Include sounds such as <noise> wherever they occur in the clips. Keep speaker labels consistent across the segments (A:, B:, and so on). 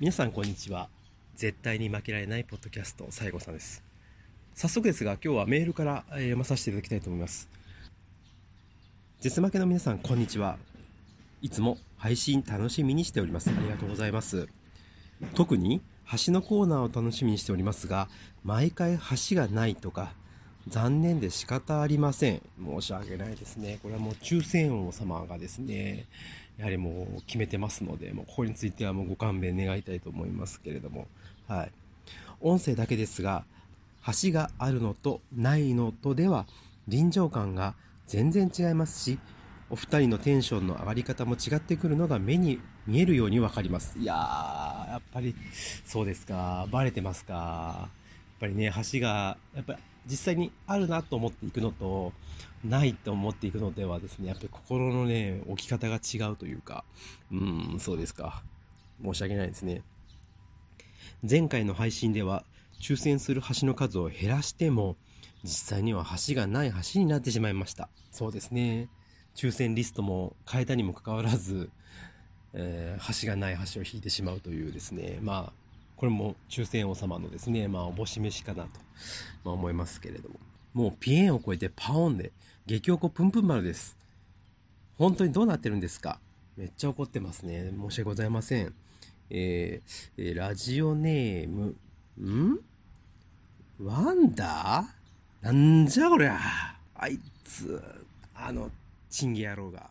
A: 皆さんこんにちは。絶対に負けられないポッドキャスト西郷さんです。早速ですが今日はメールから読まさせていただきたいと思います。絶負けの皆さんこんにちは。いつも配信楽しみにしております。ありがとうございます。特に橋のコーナーを楽しみにしておりますが毎回橋がないとか残念で仕方ありません。申し訳ないですね。これはもう抽選王様がですねやはりもう決めてますのでもうここについてはもうご勘弁願いたいと思いますけれども。はい。音声だけですが橋があるのとないのとでは臨場感が全然違いますしお二人のテンションの上がり方も違ってくるのが目に見えるようにわかります。いやーやっぱりそうですか。バレてますか。やっぱりね橋がやっぱり実際にあるなと思っていくのとないと思っていくのではですねやっぱり心のね置き方が違うというかうんそうですか。申し訳ないですね。前回の配信では抽選する橋の数を減らしても実際には橋がない橋になってしまいました。そうですね。抽選リストも変えたにもかかわらず、えー橋がない橋を引いてしまうというですね。まあこれも抽選王様のですねまあおぼし飯かなと、まあ、思いますけれども。もうピエンを超えてパオンで激おこぷんぷん丸です。本当にどうなってるんですか？めっちゃ怒ってますね。申し訳ございません。えーえーラジオネームん？ワンダー？なんじゃこりゃ。あいつ。あのチンゲ野郎が。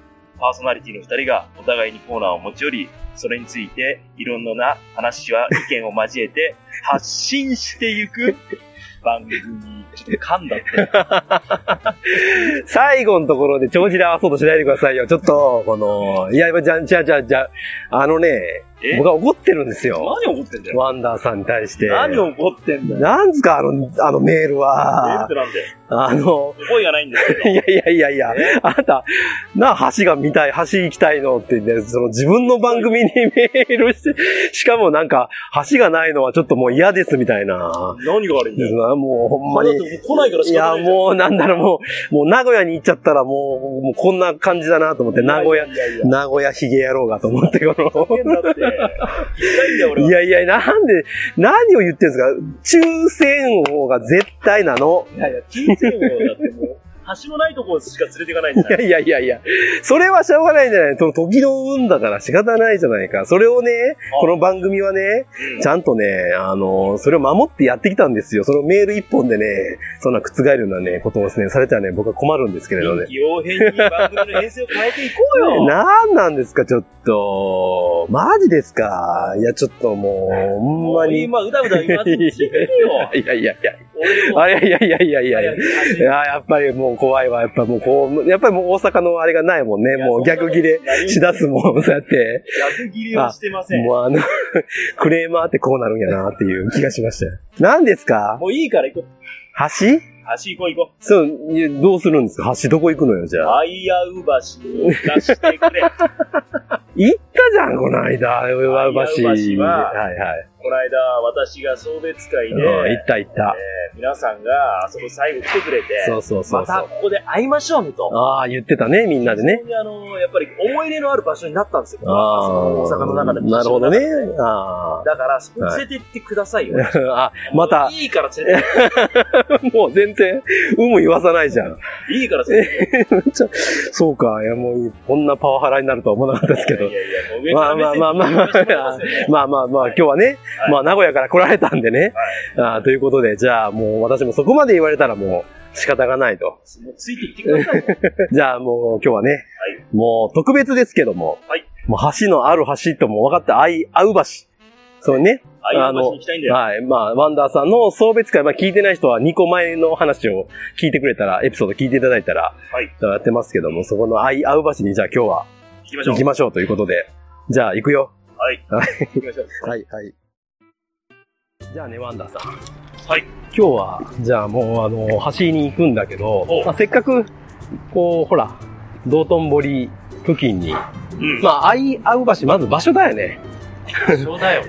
B: パーソナリティの二人がお互いにコーナーを持ち寄り、それについていろんな話や意見を交えて <laughs> 発信していく番組。ちょっと噛んだって。<laughs>
C: 最後のところで帳尻合わそうとしないでくださいよ。ちょっと、この、いや、じゃ、じゃ、じゃ、じゃ、あのね、
B: え
C: 僕は怒ってるんですよ。
B: 何怒ってんだよ？
C: ワンダーさんに対して。
B: 何怒ってんだよ？
C: なんですか、あの、あのメール
B: えっ
C: は
B: て。なんだよ。
C: あの、
B: 声がないんだけど。
C: いやいやいやいや、あなた、な、橋が見たい、橋行きたいの？って言って、その自分の番組に <laughs> メールして、しかもなんか、橋がないのはちょっともう嫌ですみたいな。
B: 何が悪いんだよ？
C: もうほんまに
B: 来ないから
C: いや、もうなんだろう、もう、もう名古屋に行っちゃったらもう、もうこんな感じだなと思って、名古屋名古屋ヒゲ野郎がと思って、この。
B: い
C: やいや、なんで、何を言ってるんですか？抽選王が絶対なの。
B: いやいや、人生をだってもう、橋のないところしか連れていかないんじゃない
C: いやいやいやいや、それはしょうがないんじゃないと時の運だから仕方ないじゃないか。それをね、この番組はね、ちゃんとね、あの、それを守ってやってきたんですよ。そのメール一本でね、そんな覆るようなね、ことをですね、されたらね、僕は困るんですけれどね
B: 臨。機応変に番組の編成を変えていこうよ。<laughs>
C: なんなんですか、ちょっと。マジですかいや、ちょっともう、<laughs> ほんまに。
B: 今、うだうだ言わずに聞いてるよ。<laughs>
C: いやいやいや。<laughs> あ、いやいやいやいやいやいや。や、やっぱりもう怖いわ。やっぱもうこう、やっぱりもう大阪のあれがないもんね。もう逆切れしだすもん、そうやって。
B: 逆切れはしてません。も
C: もうあの、<laughs> クレーマーってこうなるんやなっていう気がしましたよ。何ですか？
B: ういいから行こう。
C: 橋？
B: 橋行こう行こ
C: そう、いやどうするんですか？橋どこ行くのよ、じゃ
B: う。
C: あ。
B: アイアウ橋に行かしてくれ。<laughs>
C: 行ったじゃん、この間、上橋。
B: あいや橋は
C: はいはい。
B: この間、私が送別会で、
C: うん、行った行った。
B: えー皆さんがあそこ最後来てくれて、
C: そうそうそうそう。
B: またここで会いましょうねと。
C: ああ、言ってたね、みんなでね
B: あの、やっぱり思い入れのある場所になったんですよ。
C: ああ、
B: 大阪の中でも。
C: なるほどね。
B: だ
C: あ
B: から、そこに連れて行ってくださいよ。<laughs>
C: あ。あ、また、
B: いいから連れて <laughs>
C: もう全然、有無言わさないじゃん。
B: いいから連れて行って
C: そうか、いやもう、こんなパワハラになるとは思わなかったですけど
B: いや。いや、もう上
C: まあまあまあまあまあ
B: ま
C: あまあまあ、今日はね、
B: はい
C: まあ名古屋から来られたんでね。あーということで、じゃあもう私もそこまで言われたらもう仕方がないと。
B: もうついて行ってください。<laughs>
C: じゃあもう今日はね、もう特別ですけども、
B: はい
C: もう橋のある橋とも分かって、あい、あう橋。そうね。
B: ああいう場所に行きたいんだよ。
C: はい。まあ、ワンダーさんの送別会、まあ聞いてない人は2個前の話を聞いてくれたら、エピソード聞いていただいたら、
B: はい。
C: やってますけども、そこの愛、合う橋にじゃあ今日は
B: 行きましょう。
C: 行きましょうということで。じゃあ行くよ。
B: はい。<laughs>
C: はい。
B: 行きましょう。
C: はい、はい。じゃあね、ワンダーさん。
B: はい。
C: 今日は、じゃあもうあの、走りに行くんだけど
B: お、
C: まあ、せっかく、こう、ほら、道頓堀付近に、
B: うん。
C: まあ、愛合う橋、まず場所だよね。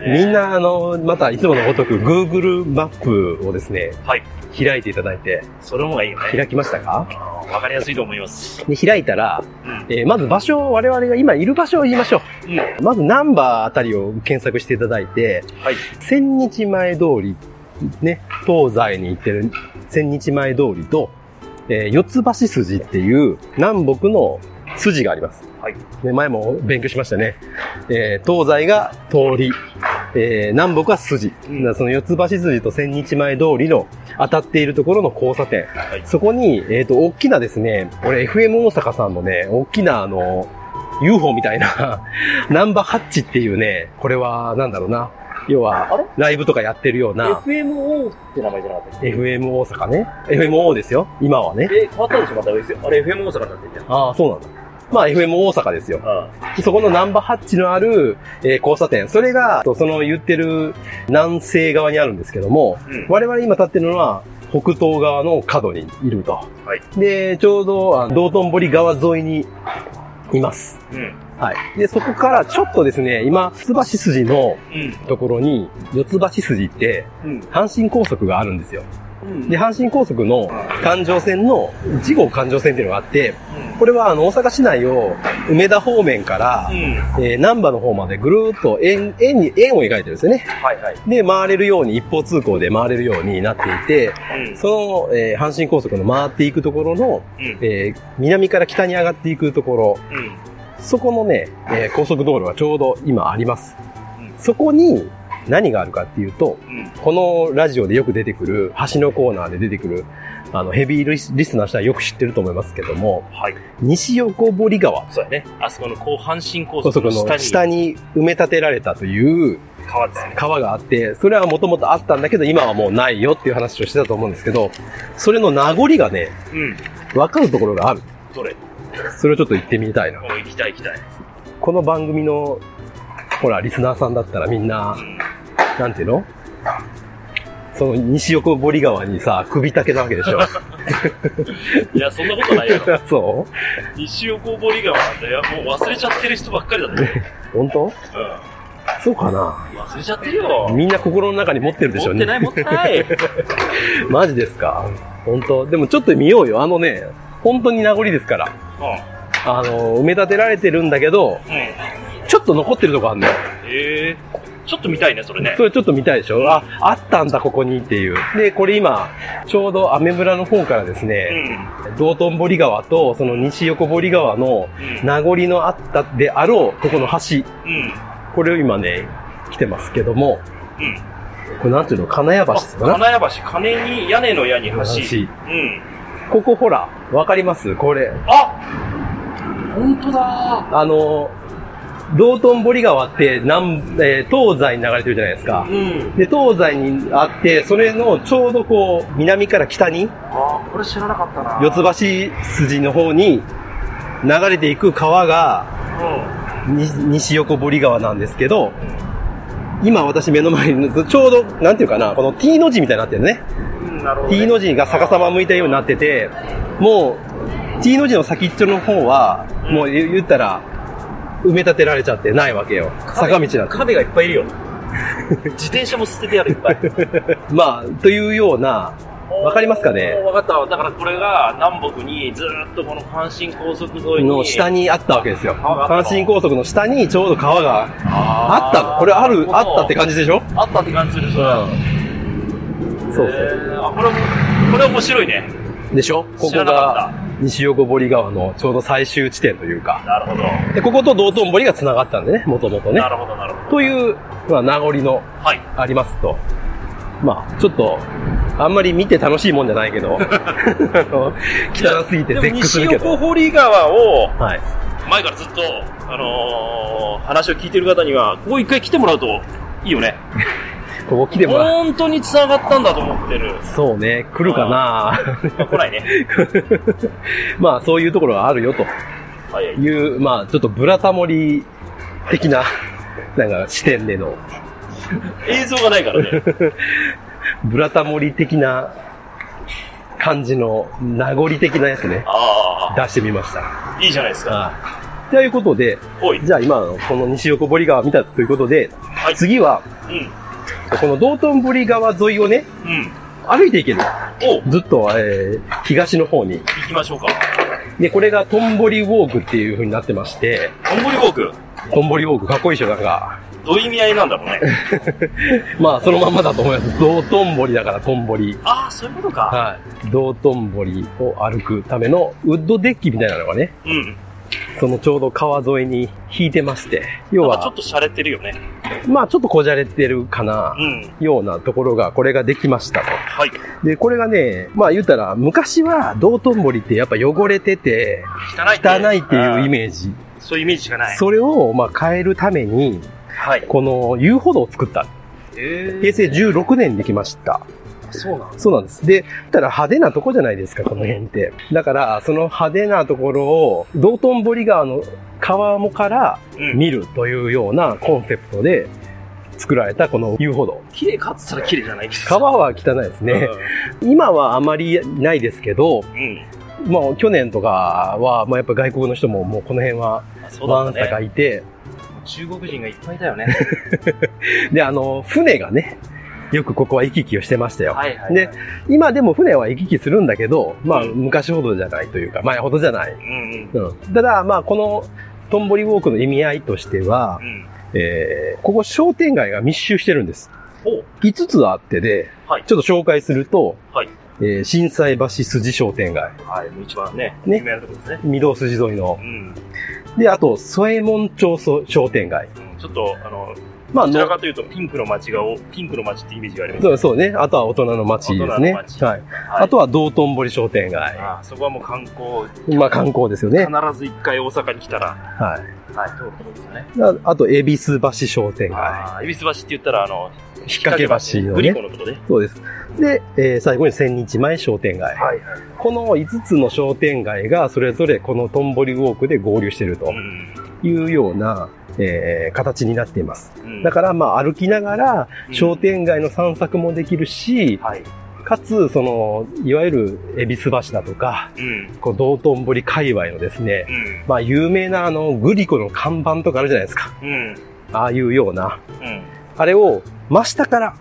B: ね。<laughs>
C: みんな、あの、またいつものごとく Google マップをですね、
B: はい。
C: 開いていただいて、
B: その方がいいよね。
C: 開きましたか？
B: わかりやすいと思います。
C: で、開いたら、
B: うん。
C: えーまず場所を、我々が今いる場所を言いましょ
B: うん。
C: う。まずナンバーあたりを検索していただいて、
B: はい。
C: 千日前通り、ね、東西に行ってる千日前通りと、えー四つ橋筋っていう南北の筋があります。
B: はい。
C: ね、前も勉強しましたね。えー東西が通り、えー南北は筋。だからその四つ橋筋と千日前通りの当たっているところの交差点。
B: はい。
C: そこに、えっ、と、大きなですね、俺 FM 大阪さんのね、大きなあの、UFO みたいな、<laughs> ナンバーハッチっていうね、これは、なんだろうな。要は、ライブとかやってるような、
B: FMO って名前じゃなかったっけ
C: ？FM 大阪ね。FMO ですよ。今はね。
B: え、変わったでしょ？また F- あれ FM 大阪になってんじゃん。
C: ああ、そうなんだ。まあ、FM 大阪ですよ。
B: あ
C: そこのナンバーハッチのある、えー交差点。それが、その言ってる南西側にあるんですけども、
B: うん。
C: 我々今立ってるのは、北東側の角にいると。
B: はい。
C: で、ちょうど、道頓堀川沿いにいます。
B: うん。
C: はい。で、そこからちょっとですね、今、四つ橋筋の
B: うん。
C: ところに、四つ橋筋って、
B: うん。
C: 阪神高速があるんですよ。
B: うん。
C: で、阪神高速の環状線の、1号環状線っていうのがあって、これはあの、大阪市内を梅田方面から、
B: うん。
C: えー、南波の方までぐるーっと円、円に、円を描いてるんですよね。
B: はいはい。
C: で、回れるように、一方通行で回れるようになっていて、
B: うん。
C: その、えー阪神高速の回っていくところの、
B: うん。
C: えー南から北に上がっていくところ、
B: うん。
C: そこのね、えー高速道路がちょうど今あります。
B: うん
C: そこに何があるかっていうと、
B: うん。
C: このラジオでよく出てくる、橋のコーナーで出てくる、あの、ヘビーリスリスナーの人はよく知ってると思いますけども、
B: はい。
C: 西横堀川、
B: そうやね。あそこの後半新高
C: 高速の
B: 下に
C: 下に埋め立てられたという
B: 川ですね。
C: 川があって、それはもともとあったんだけど、今はもうないよっていう話をしてたと思うんですけど、それの名残がね、
B: うん。
C: わかるところがある。
B: どれ？
C: それをちょっと行ってみたいな。
B: 行きたい行きたい。
C: この番組の、ほら、リスナーさんだったらみんな
B: う、ん。
C: なんていうの？その西横堀川にさ、首丈なわけでしょ。<laughs>
B: いや、そんなことないよ。<laughs>
C: そ
B: 西横堀川なんだよ。もう忘れちゃってる人ばっかりだって。
C: う <laughs> 本当？
B: う
C: そうかな？
B: ん。忘れちゃってるよ。
C: みんな心の中に持ってるでしょうね。
B: 持ってない持ってない。
C: マジですか？本当？でもちょっと見ようよ。あのね、本当に名残ですから。
B: う
C: あの、埋め立てられてるんだけど、
B: ん。うん。
C: ちょっと残ってるとこあるのよ。
B: ええちょっと見たいね、それね。
C: それちょっと見たいでしょ？あ、あったんだ、ここにっていう。で、これ今、ちょうどアメ村の方からです
B: う
C: ね、
B: ん。
C: 道頓堀川と、その西横堀川の
B: うん。
C: 名残のあったであろう、ここの橋。
B: うん。
C: これを今ね、来てますけども、
B: うん。
C: これなんていうの？金谷橋
B: あ
C: ですかな
B: 金谷橋、金に、屋根の屋に橋。
C: 橋
B: うん。
C: ここほら、わかります？これ。
B: あ本当だ
C: あの、道頓堀川って南、えー東西に流れてるじゃないですか。
B: うん。
C: で、東西にあって、それのちょうどこう、南から北に、
B: あこれ知らなかったな。
C: 四つ橋筋の方に流れていく川が、に西横堀川なんですけど、今私目の前に、ちょうど、なんていうかな、この T の字みたいになってるね。
B: うん。うん、なるほど、ね。
C: T の字が逆さま向いたようになってて、もう、T の字の先っちょの方は、もう言言ったら、埋め立てられちゃってないわけよ。坂道なんて。
B: 亀がいっぱいいるよ。<laughs> 自転車も捨ててある、いっぱい。<laughs>
C: まあ、というような、わかりますかね？
B: わかったわ。だからこれが南北にずーっとこの阪神高速沿いに。
C: の下にあったわけですよ。
B: 川があったの
C: 阪神高速の下にちょうど川があ
B: あ
C: ったの。これある、あったって感じでしょ？
B: あったって感じする。うん。
C: そうそう。
B: えーあ、これも、これ面白いね。
C: でしょ？ここ
B: 知らなか
C: が西横堀川のちょうど最終地点というか。
B: なるほど。
C: で、ここと道頓堀が繋がったんでね、もともとね
B: な。るほど、なるほど。
C: という、まあ、名残の
B: はい。
C: ありますと。まあ、ちょっと、あんまり見て楽しいもんじゃないけど、<laughs> あの汚すぎて絶句するけ
B: 西横
C: ど。
B: 堀川を、
C: はい。
B: 前からずっと、あのー話を聞いてる方には、ここ一回来てもらうといいよね。
C: ここ来ても。
B: 本当に繋がったんだと思ってる。
C: そうね、来るかな
B: あ来ないね。<laughs>
C: まあそういうところがあるよと
B: はい
C: う、まあちょっとブラタモリ的な、なんか視点での、
B: 映像がないからね。<laughs>
C: ブラタモリ的な感じの名残的なやつね、
B: あ
C: 出してみました。
B: あ、いいじゃないですか。
C: はい。ということで。じゃあ今のこの西横堀川見たということで、
B: はい。
C: 次は、
B: うん。
C: この道頓堀川沿いをね、
B: うん。
C: 歩いていける。ずっと、えー、東の方に。
B: 行きましょうか。
C: で、これがトンボリウォークっていう風になってまして、
B: トンボリウォーク？
C: トンボリウォークかっこいいでしょ、なんか。
B: どういう意味合いなんだろうね。<laughs>
C: まあ、そのまんまだと思います。道頓堀だからトンボリ。
B: ああ、そういうことか。
C: はい。道頓堀を歩くためのウッドデッキみたいなのがね、
B: うん。
C: そのちょうど川沿いに引いてまして、要は
B: ちょっ、と洒落てるよね。
C: まあちょっとこじゃれてるかな
B: う、ん。
C: ようなところが、これができましたと。
B: はい。
C: で、これがね、まあ言うたら、昔は道頓堀ってやっぱ汚れてて、
B: 汚いって。
C: 汚いっていうイ
B: ー
C: メージ。
B: ジ。そういうイメージしかない。
C: それを、まあ変えるために、
B: はい。
C: この遊歩道を作った。
B: え
C: 平成16年にできました。
B: そうなん
C: そうなんです。で、たら派手なとこじゃないですか、この辺って。だから、その派手なところを、道頓堀川の川面から
B: うん。
C: 見るというようなコンセプトで作られたこの遊歩道。
B: 綺麗かっつったら綺麗じゃないですか。
C: 川は汚いですね。今はあまりないですけど、
B: うん。
C: まあ去年とかは、まあやっぱ外国の人ももうこの辺は
B: あそうだ
C: わんさ
B: ったね。
C: かいて、
B: 中国人がいっぱいだよね。<laughs>
C: で、あの、船がね、よくここは行き来をしてましたよ。
B: はいはい。
C: で、今でも船は行き来するんだけど、まあ
B: うん
C: 昔ほどじゃないというか、前ほどじゃない。
B: うんうん。
C: うん。ただ、まあこのトンボリウォークの意味合いとしては
B: う、ん。
C: えー、ここ商店街が密集してるんです。
B: お
C: 5つあってで、
B: はい
C: ちょっと紹介すると、
B: はい
C: えー、震災橋筋商店街、
B: はい、一番ね、
C: ね
B: 有名なところですね。
C: 御堂筋沿いの
B: う、ん。
C: で、あと、添右衛門町商店街。
B: うんちょっと、あの、
C: まあ、
B: どちら
C: の
B: かというと、ピンクの街がお、ピンクの街ってイメージがあります。
C: そうそうね。あとは大人の街ですね。
B: 大人の街
C: はい。あとは道頓堀商店街。
B: あそこはもう観光、
C: まあ観光ですよね。
B: 必ず一回大阪に来たら、
C: はい。
B: はい、通るところですよね。
C: ああと、恵比寿橋商店街。
B: ああ、恵比寿橋って言ったら、あの、
C: 引っ掛け橋のね
B: グリコ。のことね。
C: そうです。で、えー最後に千日前商店街。
B: はいはい。
C: この5つの商店街がそれぞれこのトンボリウォークで合流していると
B: うん。
C: いうような、えー形になっています。
B: うん
C: だから、まあ歩きながら
B: うん
C: 商店街の散策もできるし、
B: はい。
C: かつ、その、いわゆる恵比寿橋だとか、
B: うん。
C: こう道頓堀界隈のですね、
B: うん。
C: まあ有名なあの、グリコの看板とかあるじゃないですか。
B: うん。
C: ああいうような、
B: うん。
C: あれを真下から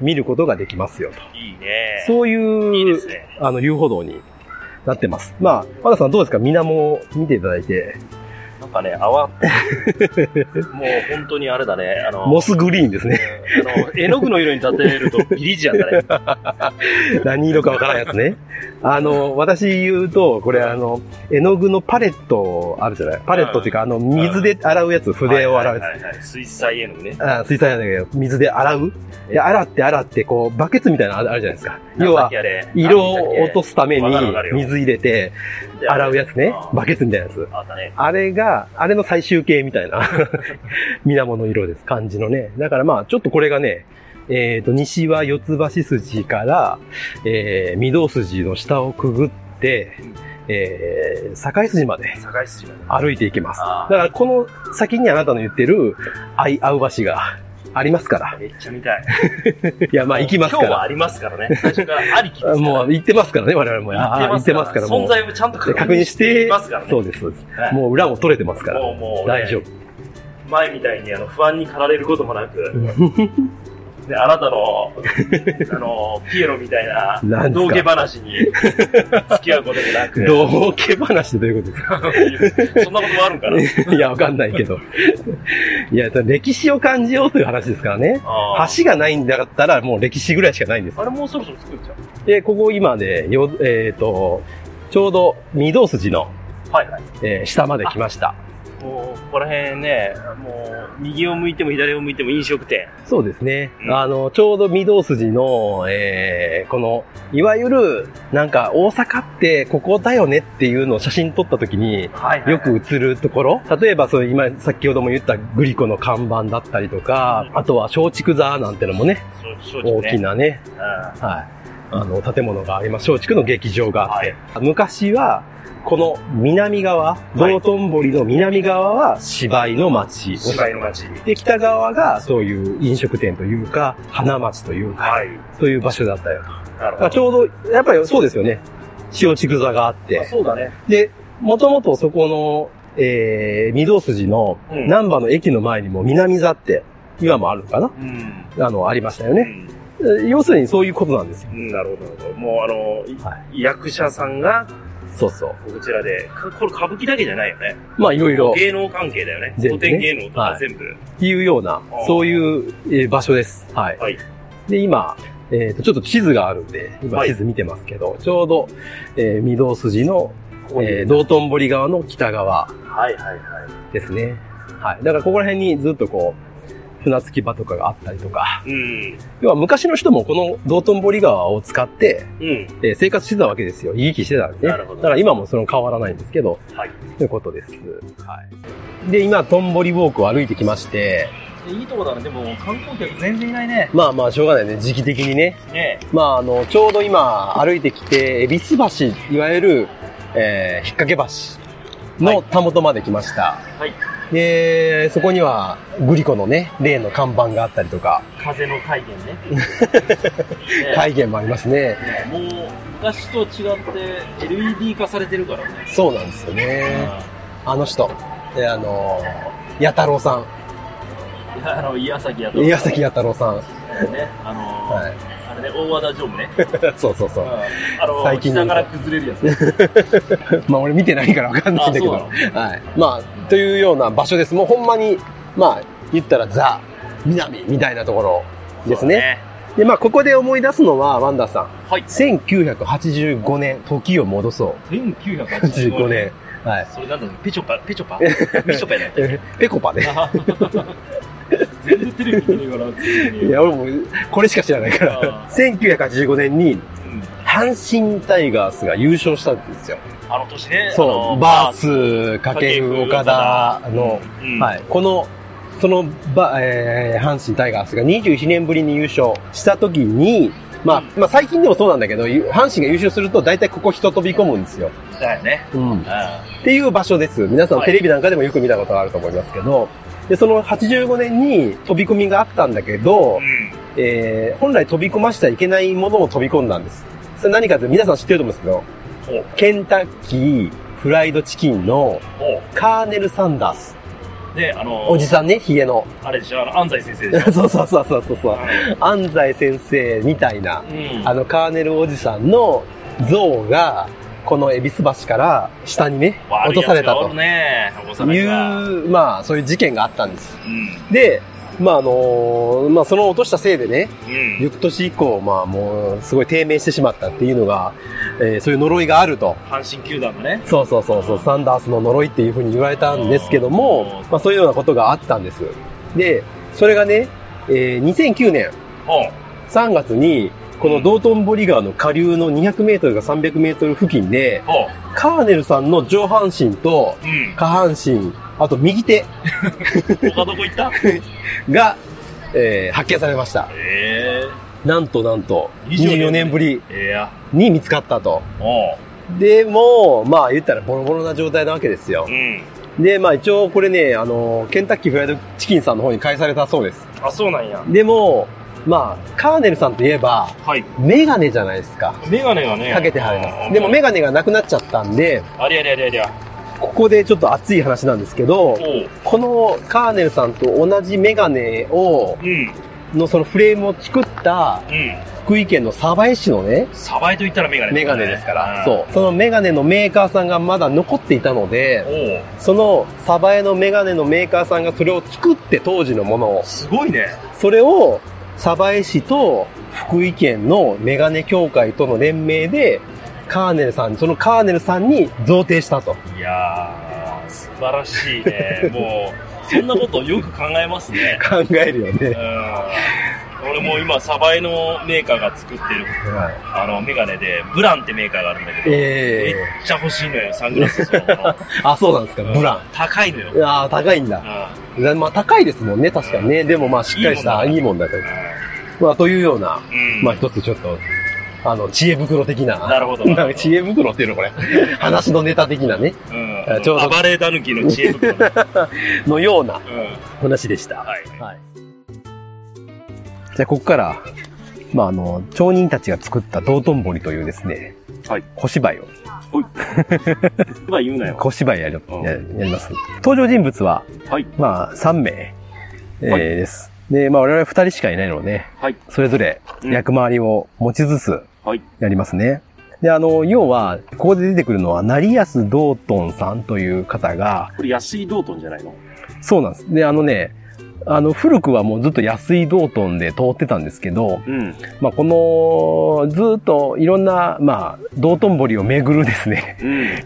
C: 見ることができますよと。
B: いいね。
C: そういう、
B: いいね。
C: あの、遊歩道になってます。まあ、和田さんどうですか？水面を見ていただいて。
B: なんかね、泡、もう本当にあれだね、あの、
C: モスグリーンですね。
B: あの、絵の具の色に例えるとビリジアンだね。<laughs>
C: 何色かわからんやつね。あの、私言うと、これあの、絵の具のパレットあるじゃない？パレットっていうか、あの、水で洗うやつ、筆を洗うやつ。
B: はいはいはいはい水彩絵の具ね。
C: あ水彩なんだけど、水で洗う？で、洗って洗って、こう、バケツみたいなのあるじゃないですか。要は、色を落とすために水入れて洗うやつね。バケツみたいなやつ。
B: あったね。
C: あれが、あれの最終形みたいな <laughs> 水面の色です。感じのね。だからまあ、ちょっとこれがね、えっ、と、西は四つ橋筋から、えー、御堂筋の下をくぐって、えー、境筋まで。歩いていきます。だからこの先にあなたの言ってる、愛合う橋がありますから。
B: めっちゃ見たい。<laughs>
C: いや、まあ行きますから。
B: 今日はありますからね。最初からありきです。
C: もう行ってますからね、我々も。行ってますから、もう。
B: 存在をちゃんと確
C: 確認し
B: てますからね。
C: そうです、そうです。
B: はい
C: もう裏も取れてますから。
B: もう、もう、
C: 大丈夫。
B: 前みたいにあの不安に駆られることもなく、<laughs> であなたの、<laughs> あの、ピエロみたいな
C: なんですか？
B: 道化話に付き合うこともなく、
C: 道家話ってどういうことですか？<laughs>
B: そんなこともあるんかな？<laughs>
C: いや、わかんないけど。いや、歴史を感じようという話ですからね。橋がないんだったらもう歴史ぐらいしかないんです。
B: あれもうそろそろ作っちゃ
C: で、ここ今ね、よ、えっ、と、ちょうど御堂筋の、
B: う。はいはい。
C: えー下まで来ました。
B: もう、ここら辺ね、もう、右を向いても左を向いても飲食店。
C: そうですね。
B: うん
C: あの、ちょうど御堂筋の、えー、この、いわゆる、なんか、大阪ってここだよねっていうのを写真撮った時に、
B: はい
C: よく映るところ例えば、そう今、先ほども言ったグリコの看板だったりとか、あとは松竹座なんてのもね、大き
B: な。
C: なね、
B: うん
C: はい。あの、建物があります。松竹の劇場があって。昔は、この南側、道頓堀の南側は芝居の町。
B: 芝居の街。
C: で、北側がそういう飲食店というか、花町というか、
B: はい。
C: そういう場所だったよと。ちょうど、やっぱりそうですよね。塩竹座があっ
B: あ
C: て。
B: そうだね。
C: で、もともとそこの、えー、御堂筋の
B: うん
C: 南波の駅の前にも南座って、今もあるのかな？
B: うん。
C: あの、ありましたよね。
B: うん
C: 要するにそういうことなんですよ。
B: うんなるほど、なるほど。もうあの、い
C: は
B: 役者さんが
C: そうそう。
B: こちらで、かこれ歌舞伎だけじゃないよね。
C: まあ、いろいろ、
B: 芸能関係だよね。古
C: 全部ね
B: 典芸能とか
C: はい
B: 全部。
C: いうような、そういうえー場所です。はい。
B: はい。
C: で、今、えっ、と、ちょっと地図があるんで、今
B: はい
C: 地図見てますけど、ちょうど、えー、御堂筋の、えー、道頓堀側の北側
B: はいはいはい。
C: ですね。はい。だからここら辺にずっとこう、船着き場とかがあったりとか、
B: うん。
C: 要は昔の人もこの道頓堀川を使って、
B: うん。
C: えー生活してたわけですよ。行き来してたんでね。
B: なるほど
C: だから今もその変わらないんですけど、
B: はい。
C: ということです。はい。で、今、トンボリウォークを歩いてきまして、
B: いいとこだね。でも観光客全然いないね。
C: まあまあ、しょうがないね。時期的にね。
B: ね
C: まあ、あの、ちょうど今、歩いてきて、恵比寿橋、いわゆる、えー、引っ掛け橋のたもとまで来ました。
B: はい。
C: で、そこには、グリコのね、例の看板があったりとか、
B: 風の回転ね。ね
C: 体験もありますね。
B: ねもう、昔と違って LED 化されてるからね。
C: そうなんですよね。あの人、えーあの、弥太郎さ
B: いやあの、岩崎やと。
C: ん。宮崎弥太郎さん。
B: ね。あのー
C: はい。
B: あれね、大和田常務ね。<laughs>
C: そうそうそう。
B: あの、
C: 最近の
B: 下から崩れるやつね。<laughs>
C: まあ俺見てないからわかんないんだけど。はい。まあ、というような場所です。もうほんまに、まあ、言ったらザ、南みたいなところですね。で、まあ、ここで思い出すのは、ワンダーさん。
B: はい。
C: 1985年、時を戻そう。
B: 1985
C: 85年。はい。
B: それなんだろう、ペチョパ、ペチョパ？<laughs> ペチョパやな
C: ペコパね。
B: 全然テレビ見てねえから。
C: いや、俺も、これしか知らないから。
B: あ
C: 1985年に、
B: うん
C: 阪神タイガースが優勝したんですよ。
B: あの年ね。あ
C: そう、
B: の
C: バース、掛布、岡田の、
B: うん
C: はい。この、その、ば、えー、阪神タイガースが21年ぶりに優勝した時に、まあ、まあ最近でもそうなんだけど、ゆ阪神が優勝すると大体ここ人飛び込むんですよ。
B: だよね。
C: うん。
B: うん
C: っていう場所です。皆さん
B: はい
C: テレビなんかでもよく見たことがあると思いますけど、で、その85年に飛び込みがあったんだけど、えー、本来飛び込ましちゃいけないものを飛び込んだんです。それ何かって皆さん知ってると思うんですけど、ケンタッキーフライドチキンの
B: ほ
C: カーネル・サンダース。
B: う。で、あの、
C: おじさんね、ヒゲの。
B: あれでしょ、あの、安西先生でしょ。<laughs>
C: そうそうそうそうそうそう。安西先生みたいな、
B: うん。
C: あのカーネルおじさんの像が、この恵比寿橋から下にね、落とされたと
B: 悪い。
C: う、まあ、そういう事件があったんです。
B: うん。
C: で、まああのまあその落としたせいでね、
B: うん。
C: 翌年以降、まあもう、すごい低迷してしまったっていうのが、えーそういう呪いがあると。
B: 阪神球団のね。
C: そうそうそうそう、サンダースの呪いっていうふうに言われたんですけども、まあそういうようなことがあったんです。で、それがね、えー2009年
B: ほう。
C: 3月に、この道頓堀川の下流の200メートルか300メートル付近で、
B: ほ
C: カーネルさんの上半身と。下半身、あと右手 <laughs>
B: 他どこ行った？<laughs>
C: が、えー発見されました。
B: え
C: なんとなんと、
B: 24
C: 24年ぶり。に見つかったと。でも、まあ言ったらボロボロな状態なわけですよ
B: う。ん。
C: で、まあ一応これね、あの、ケンタッキーフライドチキンさんの方に返されたそうです。
B: あ、そうなんや。
C: でも、まあ、カーネルさんといえば、
B: はい。
C: メガネじゃないですか。
B: メガネがね。
C: かけてはりま
B: うん
C: す。でもメガネがなくなっちゃったんで、
B: ありゃりゃりゃりゃ。
C: ここでちょっと熱い話なんですけど。このカーネルさんと同じメガネを、
B: うん。
C: のそのフレームを作った
B: うん。
C: 福井県の鯖江市のね、
B: サバイと言ったらメガネ、
C: メガネですから、
B: う
C: そう。そのメガネのメーカーさんがまだ残っていたので。その鯖江のメガネのメーカーさんがそれを作って当時のものを、
B: すごいね。
C: それを鯖江市と福井県のメガネ協会との連名で、カーネルさん、そのカーネルさんに贈呈したと。
B: いや素晴らしいね。もう、そんなことをよく考えますね。<laughs>
C: 考えるよね。
B: うん。俺も今、サバイのメーカーが作ってる、あの、メガネで、ブランってメーカーがあるんだけど、
C: ええ
B: めっちゃ欲しいのよ、サングラス <laughs>
C: あ、そうなんですか、ブラン。
B: 高いのよ。
C: いやー高いんだ。まあ高いですもんね、確かにね。でもまあしっかりした、いいもんだから。まあというような、
B: うん。
C: まあ一つちょっと、あの、知恵袋的な。
B: なるほど <laughs>
C: 知恵袋っていうのこれ。話のネタ的なね。
B: うん。
C: ちょうど
B: 暴れたぬきの知恵袋。うん。
C: のような
B: は
C: 話でした。
B: い。
C: はい。じゃあ、ここから、まあ、あの、町人たちが作った道頓堀というですね、
B: はい。
C: 小芝居を、
B: まあ言うなよ。
C: 小芝居やり
B: うん
C: ややります。登場人物は、
B: はい。
C: まあ、3名、えー
B: はい
C: です。で、まあ、我々2人しかいないので、
B: はい。
C: それぞれ
B: うん
C: 役回りを持ちつつ
B: はい。
C: やりますね。で、あの、要は、ここで出てくるのは、成安道頓さんという方が、
B: これ安井道頓じゃないの？
C: そうなんです。で、あのね、あの、古くはもうずっと安井道頓で通ってたんですけど、
B: うん。
C: まあ、この、ずっといろんな、まあ、道頓堀を巡るですね、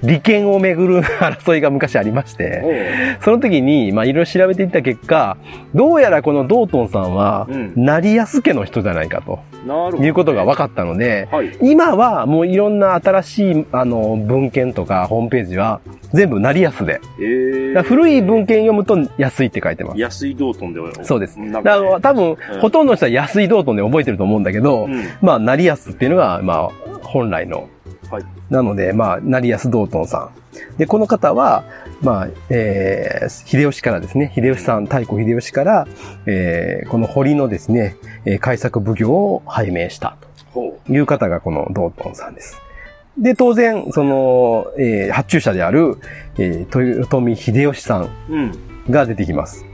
B: うん。
C: 利権を巡る争いが昔ありまして、その時に、まあ、いろいろ調べていった結果、どうやらこの道頓さんは、
B: うん。
C: 成安家の人じゃないかと
B: なるほど。
C: いうことが分かったので、
B: はい。
C: 今はもういろんな新しい、あの、文献とかホームページは全部成安で。
B: えー
C: 古い文献読むと安いって書いてます。
B: 安井道頓で
C: そうです。
B: なん
C: だから多分、
B: うん
C: ほとんどの人は安い道頓で覚えてると思うんだけど、
B: うん。
C: まあ、成安っていうのが、まあ、本来の。
B: はい
C: なので、まあ、成安道頓さん。で、この方は、まあ、えー、秀吉からですね、秀吉さん、太閤秀吉から、えー、この堀のですね、えー開作奉行を拝命した
B: ほ
C: という方がこの道頓さんです。で、当然、その、えー発注者である、えー、豊臣秀吉さん
B: う。うん。
C: が出てきます。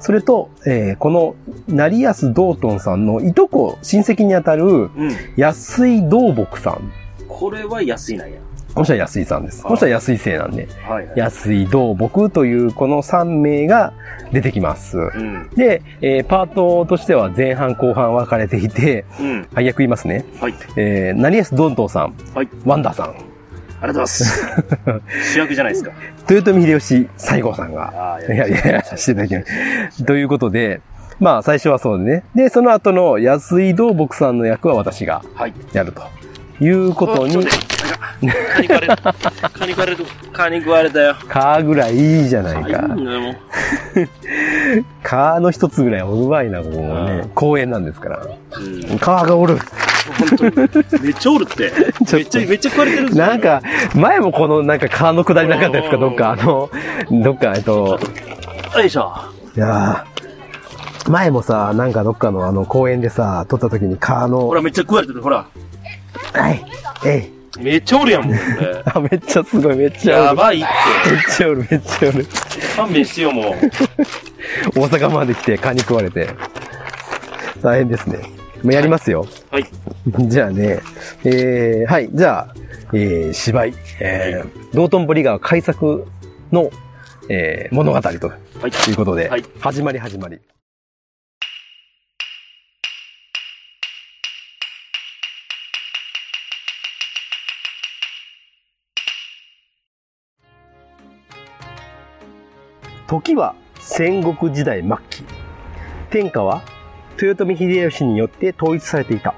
C: それと、えーこの、成安道頓さんのいとこ、親戚にあたる、
B: うん。
C: 安井道木さん。
B: これは安いなんや。
C: この人は安井さんです。この人は安井姓なんで、
B: はいはい。
C: 安井道木というこの3名が出てきます。
B: うん。
C: で、えーパートとしては前半後半分かれていて、
B: うん。
C: 配役言いますね。
B: はい。
C: えー、成安道東さん、
B: はい。
C: ワンダーさん、
B: ありがとうございます。<laughs> 主役じゃないですか。
C: 豊臣秀吉、西郷さんが、いやいやしていただきます。ということで、まあ最初はそうでね。で、その後の安井道木さんの役は私が
B: はい。
C: やるということに、
B: 蚊に食われる。蚊に食われる。蚊に食われたよ。
C: カーぐらいいいじゃないか。
B: いいもう。<laughs>
C: カーの一つぐらいおうまいな、ここもね。公園なんですから。
B: うん。
C: カーがおる。
B: 本当に。めっちゃおるって。<laughs> めっちゃ、めっちゃ食われてるんですよ
C: なん、か、前もこのなんかカーの下りなかったですか、どっか。あの、どっか、えっと、
B: よいしょ。
C: いやー前もさ、なんかどっかのあの公園でさ、撮った時にカーの
B: ほ、ら、めっちゃ食われてる。ほら。
C: はい、えい。
B: めっちゃおるやん、もう。<laughs>
C: めっちゃすごい、めっちゃおる。
B: やばいって。
C: めっちゃおる、めっちゃおる。
B: 勘弁してよ、もう。<laughs>
C: 大阪まで来て蚊に食われて。大変ですね。もうやりますよ。
B: はい。
C: じゃあね、えー、はい、じゃあ、えー、芝居、えー、道頓堀川開作の、えー、物語と
B: はい。
C: いうことで、
B: はい
C: 始まり始まり。時は戦国時代末期。天下は豊臣秀吉によって統一されていた。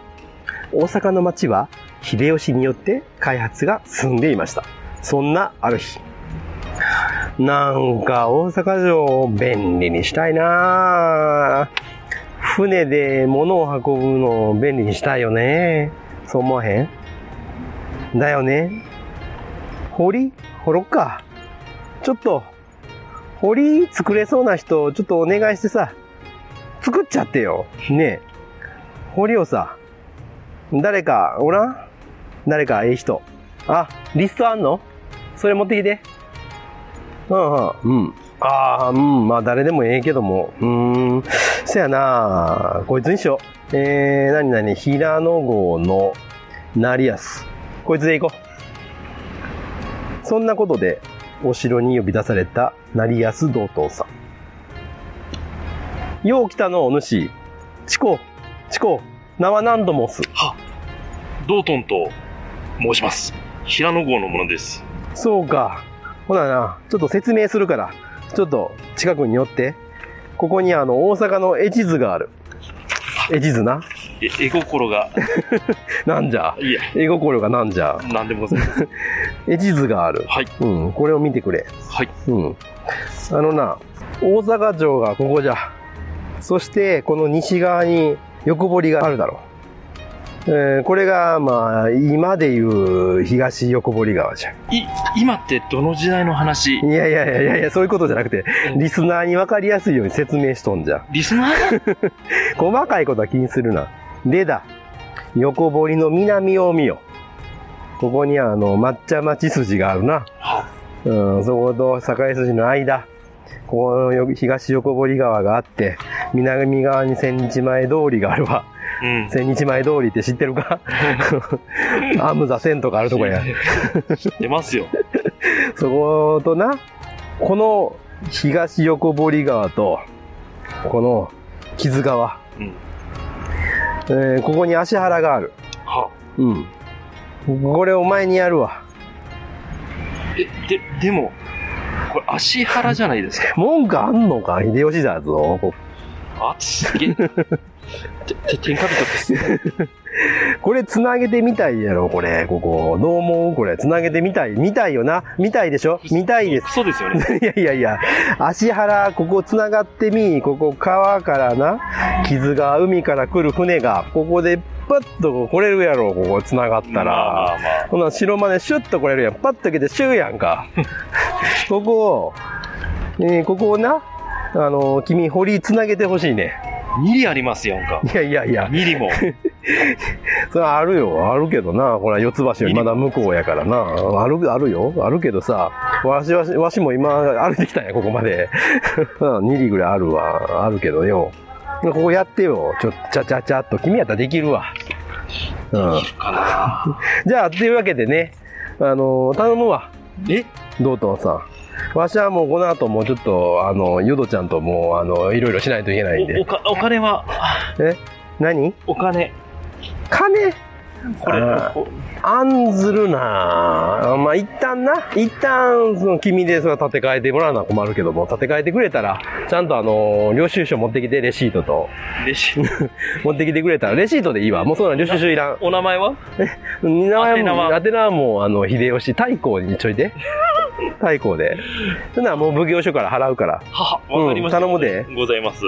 C: 大阪の町は秀吉によって開発が進んでいました。そんなある日。なんか大阪城を便利にしたいな船で物を運ぶのを便利にしたいよね。そう思わへん？だよね。堀掘ろっか。ちょっと、堀作れそうな人、ちょっとお願いしてさ、作っちゃってよ。ねえ。堀をさ、誰かおらん？誰かええ人。あ、リストあんの？それ持ってきて。うんうん。うん。ああ、うん。まあ誰でもええけども。うーん。そやなこいつにしよう。えー、なになに、平野号の成安。こいつで行こう。そんなことで、お城に呼び出された成安道東さん。よう来たのお主。チコ、チコ、名は何度もす？
B: 道頓と申します。平野号のものです。
C: そうか。ほなな、ちょっと説明するから、ちょっと近くに寄って、ここにあの、大阪の絵地図がある。絵地図な。
B: え、絵心が、<laughs>
C: なんじゃ？
B: いや、
C: 絵心がなんじゃ？
B: なんでもござい。<laughs>
C: 絵地図がある。
B: はい。
C: うん、これを見てくれ。
B: はい。
C: うん。あのな、大阪城がここじゃ。そして、この西側に横堀があるだろう。えーこれが、まあ、今でいう東横堀川じゃ。
B: い、今ってどの時代の話？
C: いやいやいやいやいや、そういうことじゃなくて、リスナーに分かりやすいように説明しとんじゃ。
B: リスナー？<laughs>
C: 細かいことは気にするな。でだ、横堀の南を見よ。ここにあの、抹茶町筋があるな。
B: は
C: うん、そこと境筋の間。このよ東横堀川があって、南側に千日前通りがあるわ。
B: うん。
C: 千日前通りって知ってるか？<laughs> アムザ線とかあるとこや。
B: 知ってますよ。<laughs>
C: そことな、この東横堀川と、この木津川。
B: うん。
C: えーここに足原がある。
B: は
C: うん。これお前にやるわ。
B: え、で、でも、これ足腹じゃないですか？
C: 文句あんのか？秀吉だぞ。こ
B: あ、すげえ。<laughs> て、て、天下人です。<laughs>
C: これ繋げてみたいやろ、これ、ここ。どう思う？これ、繋げてみたい。見たいよな？見たいでしょ？見たいです。
B: そうですよね。<laughs>
C: いやいやいや、足原、ここ繋がってみ、ここ川からな、傷が海から来る船が、ここでパッと来れるやろ、ここ繋がったら。
B: まあまあまあ。
C: ほな、白までシュッと来れるやん。パッと来てシューやんか。<laughs> ここを、えーここをな、あの、君、堀繋げてほしいね。
B: ミリありますやんか。
C: いやいやいや、
B: ミリも。
C: それはあるよ。あるけどな。これは四つ橋まだ向こうやからな。ある、あるよ。あるけどさ、わしわし、わしも今歩いてきたんや、ここまで。<laughs> うん2里ぐらいあるわ。あるけどよ。ここやってよ。ちょ、ちゃちゃちゃっと。君やったらできるわ。うん。
B: かな <laughs>
C: じゃあ、というわけでね、あの頼むわ。
B: え？
C: 道東さん。わしはもうこの後もうちょっと、あの、ヨドちゃんともう、あの、いろいろしないといけないんで。
B: おおかお金は、
C: え？何？
B: お金。
C: 金？
B: これ
C: 案ずるなまあ、一旦な、一旦、その、君でそれは立て替えてもらうのは困るけども、立て替えてくれたら、ちゃんとあの、領収書持ってきて、レシートと、
B: レシ <laughs>
C: 持ってきてくれたら、レシートでいいわ。もうそんな領収書いらん。
B: お名前は？
C: 名前
B: 宛名は？
C: も、宛名はもう、あの、秀吉、太閤にちょいで。太閤で。そんならもう奉行所から払うから。
B: はは、わかりました。
C: うん頼むで。
B: ございます。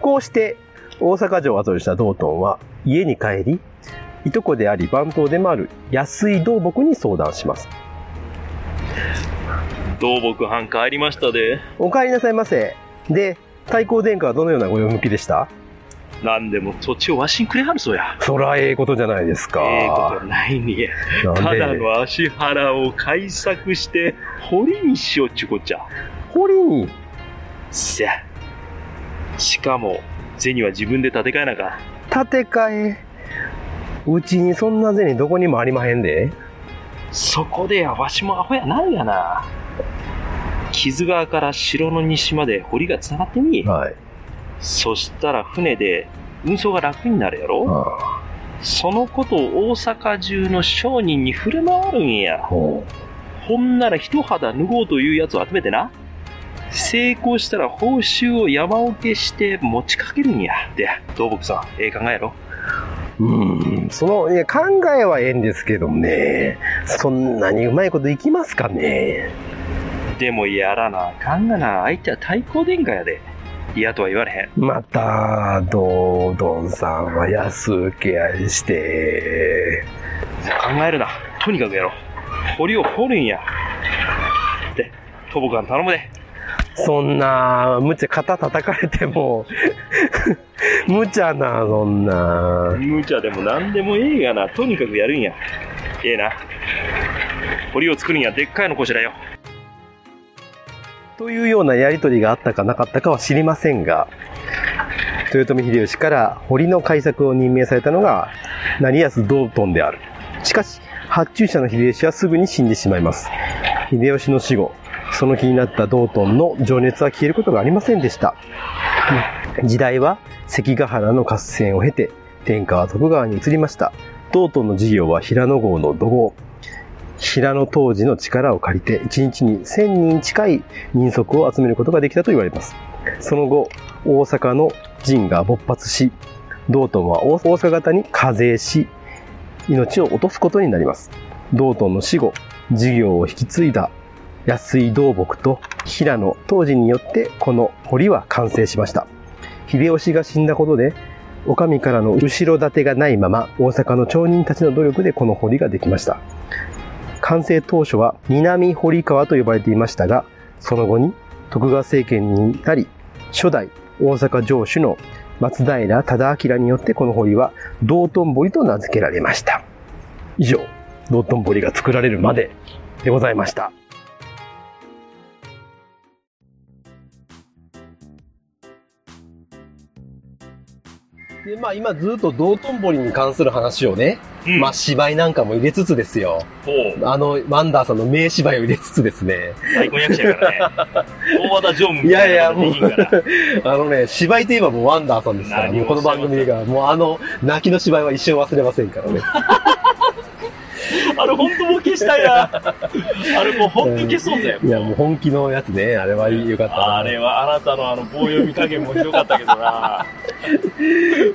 C: こうして、大阪城を後にした道頓は、家に帰り、いとこであり番頭でもある安井道木に相談します。
B: 同木藩帰りましたで。
C: お帰りなさいませ。で、太閤殿下はどのようなご用向きでした？
B: なんでも土地をわしにくれはるそうや。
C: そらええことじゃないですか。
B: ええことないにえ。
C: なんで？
B: ただの足腹を改作して、堀にしようっちゅうこっちゃ。
C: 堀に、
B: せや。しかも、銭は自分で建て替えなあかん。
C: 建て替え。うちにそんな銭どこにもありまへんで。
B: そこでや、わしもアホやないやな。木津川から城の西まで堀が繋がってみ。
C: はい。
B: そしたら船で運送が楽になるやろ
C: あ
B: そのことを大阪中の商人に触れ回るんや
C: ほ
B: んなら一肌脱ごうというやつを集めてな。成功したら報酬を山分けして持ちかけるんや。で、東木さん、ええ考えやろ
C: う。うん。その、いや、考えはええんですけどね。そんなにうまいこといきますかね。
B: でもやらなあかんがな。相手は対抗殿下やで。嫌とは言われへん。
C: また、ドドンさんは安請け合いして。
B: 考えるな。とにかくやろう。堀を掘るんや。で、トボカン頼むで。
C: そんな、無茶肩叩かれても、<laughs> 無茶な、そんな。
B: 無茶でも何でもええがな。とにかくやるんや。ええな。堀を作るんや。でっかいのこしらよ。
C: というようなやりとりがあったかなかったかは知りませんが、豊臣秀吉から堀の改作を任命されたのが、成安道頓である。しかし、発注者の秀吉はすぐに死んでしまいます。秀吉の死後、その気になった道頓の情熱は消えることがありませんでした。時代は関ヶ原の合戦を経て、天下は徳川に移りました。道頓の事業は平野郷の土豪。平野当時の力を借りて1日に1000人近い人足を集めることができたと言われます。その後、大阪の陣が勃発し、道頓は大阪型に課税し、命を落とすことになります。道頓の死後、事業を引き継いだ安井道木と平野当時によってこの堀は完成しました。秀吉が死んだことで、お上からの後ろ盾がないまま大阪の町人たちの努力でこの堀ができました。完成当初は南堀川と呼ばれていましたが、その後に徳川政権になり、初代大阪城主の松平忠明によってこの堀は道頓堀と名付けられました。以上、道頓堀が作られるまででございました。で、まあ今ずっと道頓堀に関する話をね、
B: うん
C: まあ芝居なんかも入れつつですよ。あの、ワンダーさんの名芝居を入れつつですね。
B: 大根役者やからね。<laughs> 大和田常務みたいなことできんから。
C: あのね、芝居といえばもうワンダーさんですから、もうこの番組が、もうあの、泣きの芝居は一生忘れませんからね。<laughs>
B: あれ本当もう消したいな。あれもう本当消そうぜ。
C: いや、もう本気のやつね、あれは良かったな。
B: あれはあなたのあの棒読み加減もひどかったけどな。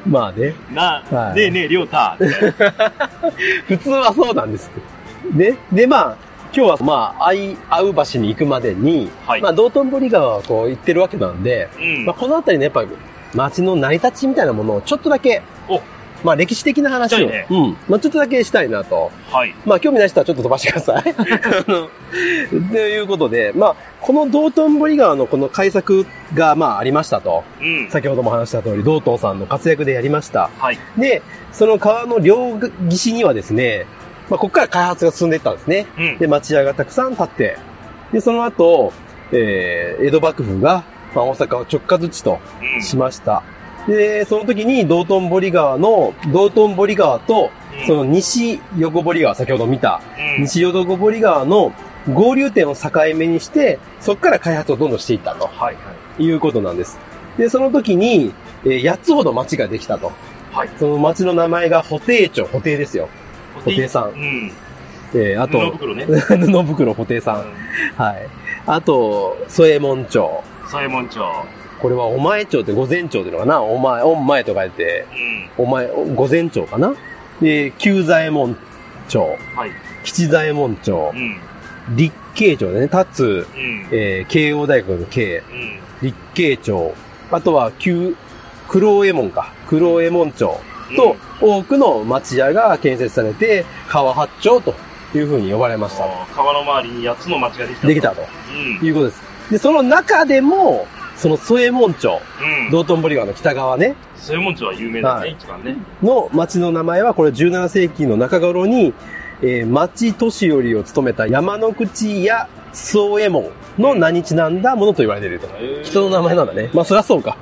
C: まあね、
B: な、
C: はい
B: ねえねえ、りょうた。<laughs>
C: 普通はそうなんですって。で、で、まあ、今日はまあ、相合う橋に行くまでに、
B: はい
C: まあ、道頓堀川をこう行ってるわけなんで、
B: うん
C: まあ、。このあたりね、やっぱり街の成り立ちみたいなものをちょっとだけ、
B: お
C: まあ、歴史的な話を、
B: ね
C: うん、まあ、ちょっとだけしたいなと。
B: はい。
C: まあ、興味ない人はちょっと飛ばしてください。<laughs> あの、ということで、まあ、この道頓堀川のこの改作が、まあ、ありましたと。
B: うん。
C: 先ほども話した通り、道頓さんの活躍でやりました。
B: はい。
C: で、その川の両岸にはですね、まあ、ここから開発が進んでいったんですね。
B: うん。
C: で、町屋がたくさん建って、で、その後、えー、江戸幕府が、まあ、大阪を直轄地と
B: うん
C: しました。で、その時に道頓堀川の、道頓堀川と、その西横堀川、先ほど見た、
B: うん
C: 西横堀川の合流点を境目にして、そこから開発をどんどんしていったと
B: はい。
C: いうことなんです。で、その時に、えー8つほど町ができたと。
B: はい。
C: その町の名前が布袋町、布袋ですよ。布袋さん。
B: うん。
C: えーあ
B: 布
C: と、
B: 袋ね。<laughs>
C: 布袋布袋さん。
B: うん
C: はい。あと、添右衛門町。
B: 左衛門町。
C: これはお前町って御前町っていうのかな？お前、お前と書いて、
B: うん。
C: お前、御前町かな？で、旧左衛門町、
B: はい。
C: 吉左衛門町
B: う、ん。
C: 立慶町でね、立つ、
B: うん。
C: えー慶応大学の慶、
B: うん。
C: 立慶町、あとは旧、黒右衛門か、黒右衛門町と、多くの町屋が建設されて、川八町というふうに呼ばれました。
B: 川の周りに8つの町ができた。
C: できた。と
B: うん。
C: いうことです。で、その中でも、その添右衛門町、
B: うん。
C: 道頓堀川の北側ね、
B: 左衛門町は有名だね、
C: はい
B: 一番ね。
C: の町の名前は、これ17世紀の中頃に、えー町年寄りを務めた山の口や周右衛門の名にちなんだものと言われていると。人の名前なんだね。まあ、そりゃそうか。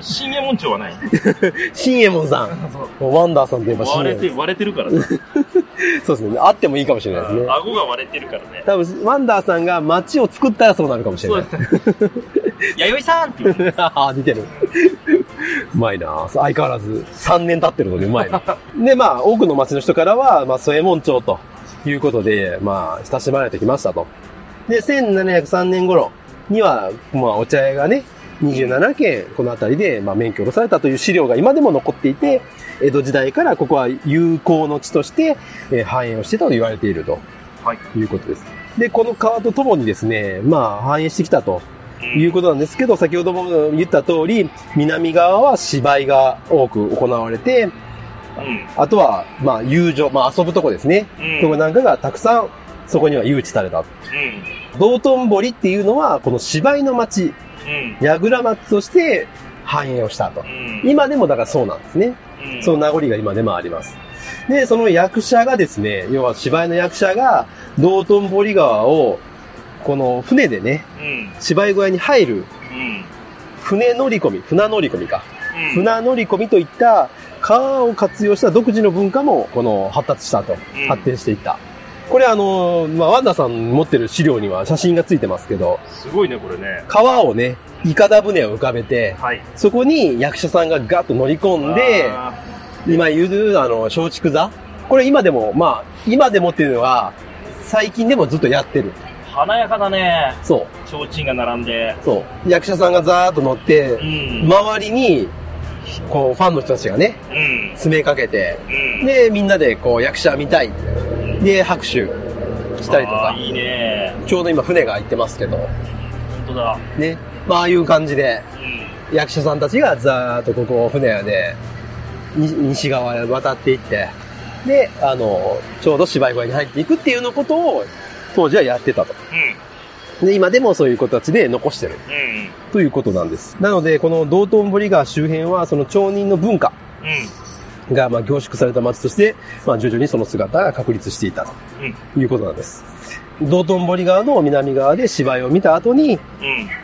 B: 新右衛門町はない。<laughs>
C: 新右衛門さん。ワンダーさんといえば新
B: 割れて。割れてるからさ。<laughs>
C: そうですね。あってもいいかもしれないですね。
B: 顎が割れてるからね。
C: 多分、ワンダーさんが町を作ったらそうなるかもしれ
B: そう
C: ない。
B: です。弥生さんって言う。<laughs>
C: ああ、似てる。うまいな相変わらず3年経ってるのでうまいな。で、まあ、多くの町の人からは、まあ、添右衛門町ということで、まあ、親しまれてきましたと。で、1703年頃には、まあ、お茶屋がね、27軒、この辺りで、まあ、免許を下ろされたという資料が今でも残っていて、江戸時代からここは有効の地として、えー繁栄をしてたと言われていると。
B: はい。
C: いうことです。で、この川とともにですね、まあ、繁栄してきたということなんですけど、先ほども言った通り、南側は芝居が多く行われて、
B: うん。
C: あとは、まあ、遊女、まあ、遊ぶとこですね。
B: うん。
C: とこなんかがたくさん、そこには誘致された。
B: うん。
C: 道頓堀っていうのは、この芝居の町、
B: うん。
C: 櫓町として繁栄をしたと
B: う。ん。
C: 今でもだからそうなんですね。
B: うん、
C: その名残が今でもあります。で、その役者がですね、要は芝居の役者が、道頓堀川を、この船でね、
B: うん。
C: 芝居小屋に入る、
B: うん。
C: 船乗り込み、船乗り込みか。
B: うん。
C: 船乗り込みといった川を活用した独自の文化も、この発達したと、
B: うん
C: 発展していった。これあの、まあ、ワンダさん持ってる資料には写真がついてますけど、
B: すごいね、これね。
C: 川をね、イカダ船を浮かべて、
B: はい。
C: そこに役者さんがガッと乗り込んで、
B: あ
C: 今言う、あの、松竹座これ今でも、まあ、今でもっていうのは、最近でもずっとやってる。
B: 華やかだね。
C: そう。
B: 提灯が並んで。
C: そう。役者さんがザーッと乗って
B: う、ん。
C: 周りに、こう、ファンの人たちがね、
B: うん。
C: 詰めかけて、
B: うん。
C: で、みんなでこう、役者見たい。で、拍手したりとか
B: いいね。
C: ちょうど今船が行ってますけど、
B: 本当だ。
C: ね。まあ、ああいう感じで、
B: うん。
C: 役者さんたちがザーッとここを船屋で、に西側へ渡っていって、で、あの、ちょうど芝居小屋に入っていくっていうのことを、当時はやってたと。で、今でもそういう子たちで残してる。
B: うん。うん。
C: ということなんです。なので、この道頓堀川周辺は、その町人の文化
B: うん。
C: が、まあ、凝縮された町として、まあ、徐々にその姿が確立していたということなんです。道頓堀川の南側で芝居を見た後に、
B: うん。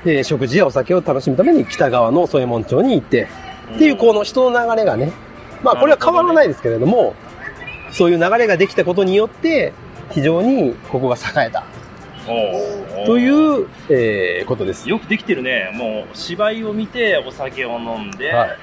C: えー食事やお酒を楽しむために北側の添右衛門町に行って、っていうこの人の流れがね、まあこれは変わらないですけれども、そういう流れができたことによって、非常にここが栄えたという、えーことです。
B: よくできてるね。もう、芝居を見て、お酒を飲んで、
C: はい。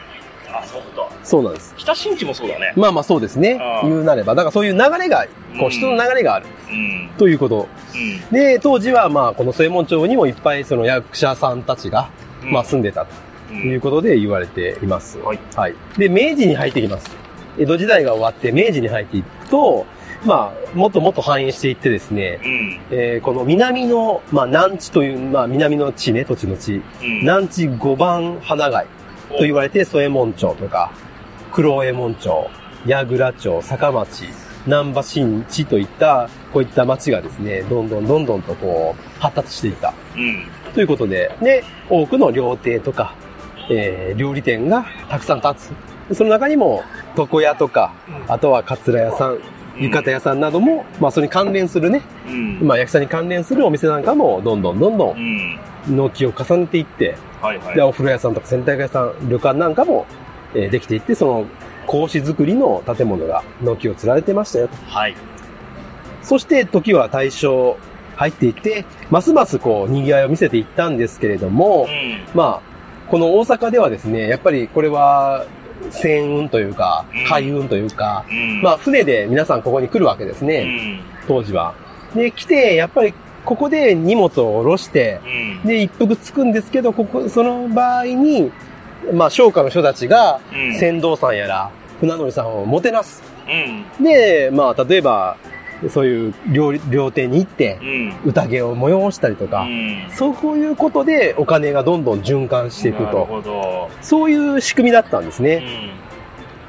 B: あ、そうか。
C: そうなんです。
B: 北新地もそうだね。
C: まあまあそうですね言うなれば。だからそういう流れが、こ
B: う
C: うん人の流れがある
B: うん。
C: ということ。
B: うん。
C: で、当時はまあこの添右衛門町にもいっぱいその役者さんたちが、
B: うん
C: まあ住んでたということで言われています。
B: はい。
C: はい。で、明治に入ってきます。江戸時代が終わって明治に入っていくと、まあ、もっともっと繁栄していってですね、
B: うん。
C: えーこの南の、まあ、南地という、まあ、南の地ね、土地の地、
B: うん。
C: 南地五番花街と言われて、添右衛門町とか、黒右衛門町、矢倉町、坂町、南波新地といった、こういった町がですね、どんどんどんどんとこう、発達していった。
B: うん。
C: ということで、で、多くの料亭とか、えー料理店がたくさん建つ。その中にも、床屋とか、あとはカツラ屋さん、浴衣屋さんなども、まあそれに関連するね、
B: うん。
C: まあ役者に関連するお店なんかも、どんどんどんど
B: うんん。
C: 納期を重ねていって、
B: はいはい。
C: で、お風呂屋さんとか洗濯屋さん、旅館なんかも、えーできていって、その、格子作りの建物が軒を連ねてましたよと。
B: はい。
C: そして時は大正入っていって、ますますこう、賑わいを見せていったんですけれども、
B: うん。
C: まあ、この大阪ではですね、やっぱりこれは、船運というか
B: うん、
C: 海運というか、
B: うん。
C: まあ、船で皆さんここに来るわけです
B: う
C: ね、
B: ん。
C: 当時は。で、来て、やっぱりここで荷物を下ろして、
B: うん。
C: で、一服つくんですけど、ここ、その場合に、まあ、商家の人たちが、
B: うん。
C: 船頭さんやら、船乗りさんをもてなす。
B: うん。
C: で、まあ、例えば、そういう料理、料亭に行って
B: う、ん。
C: 宴を催したりとか、
B: うん。
C: そういうことでお金がどんどん循環していくと。そういう仕組みだったんですね。
B: うん。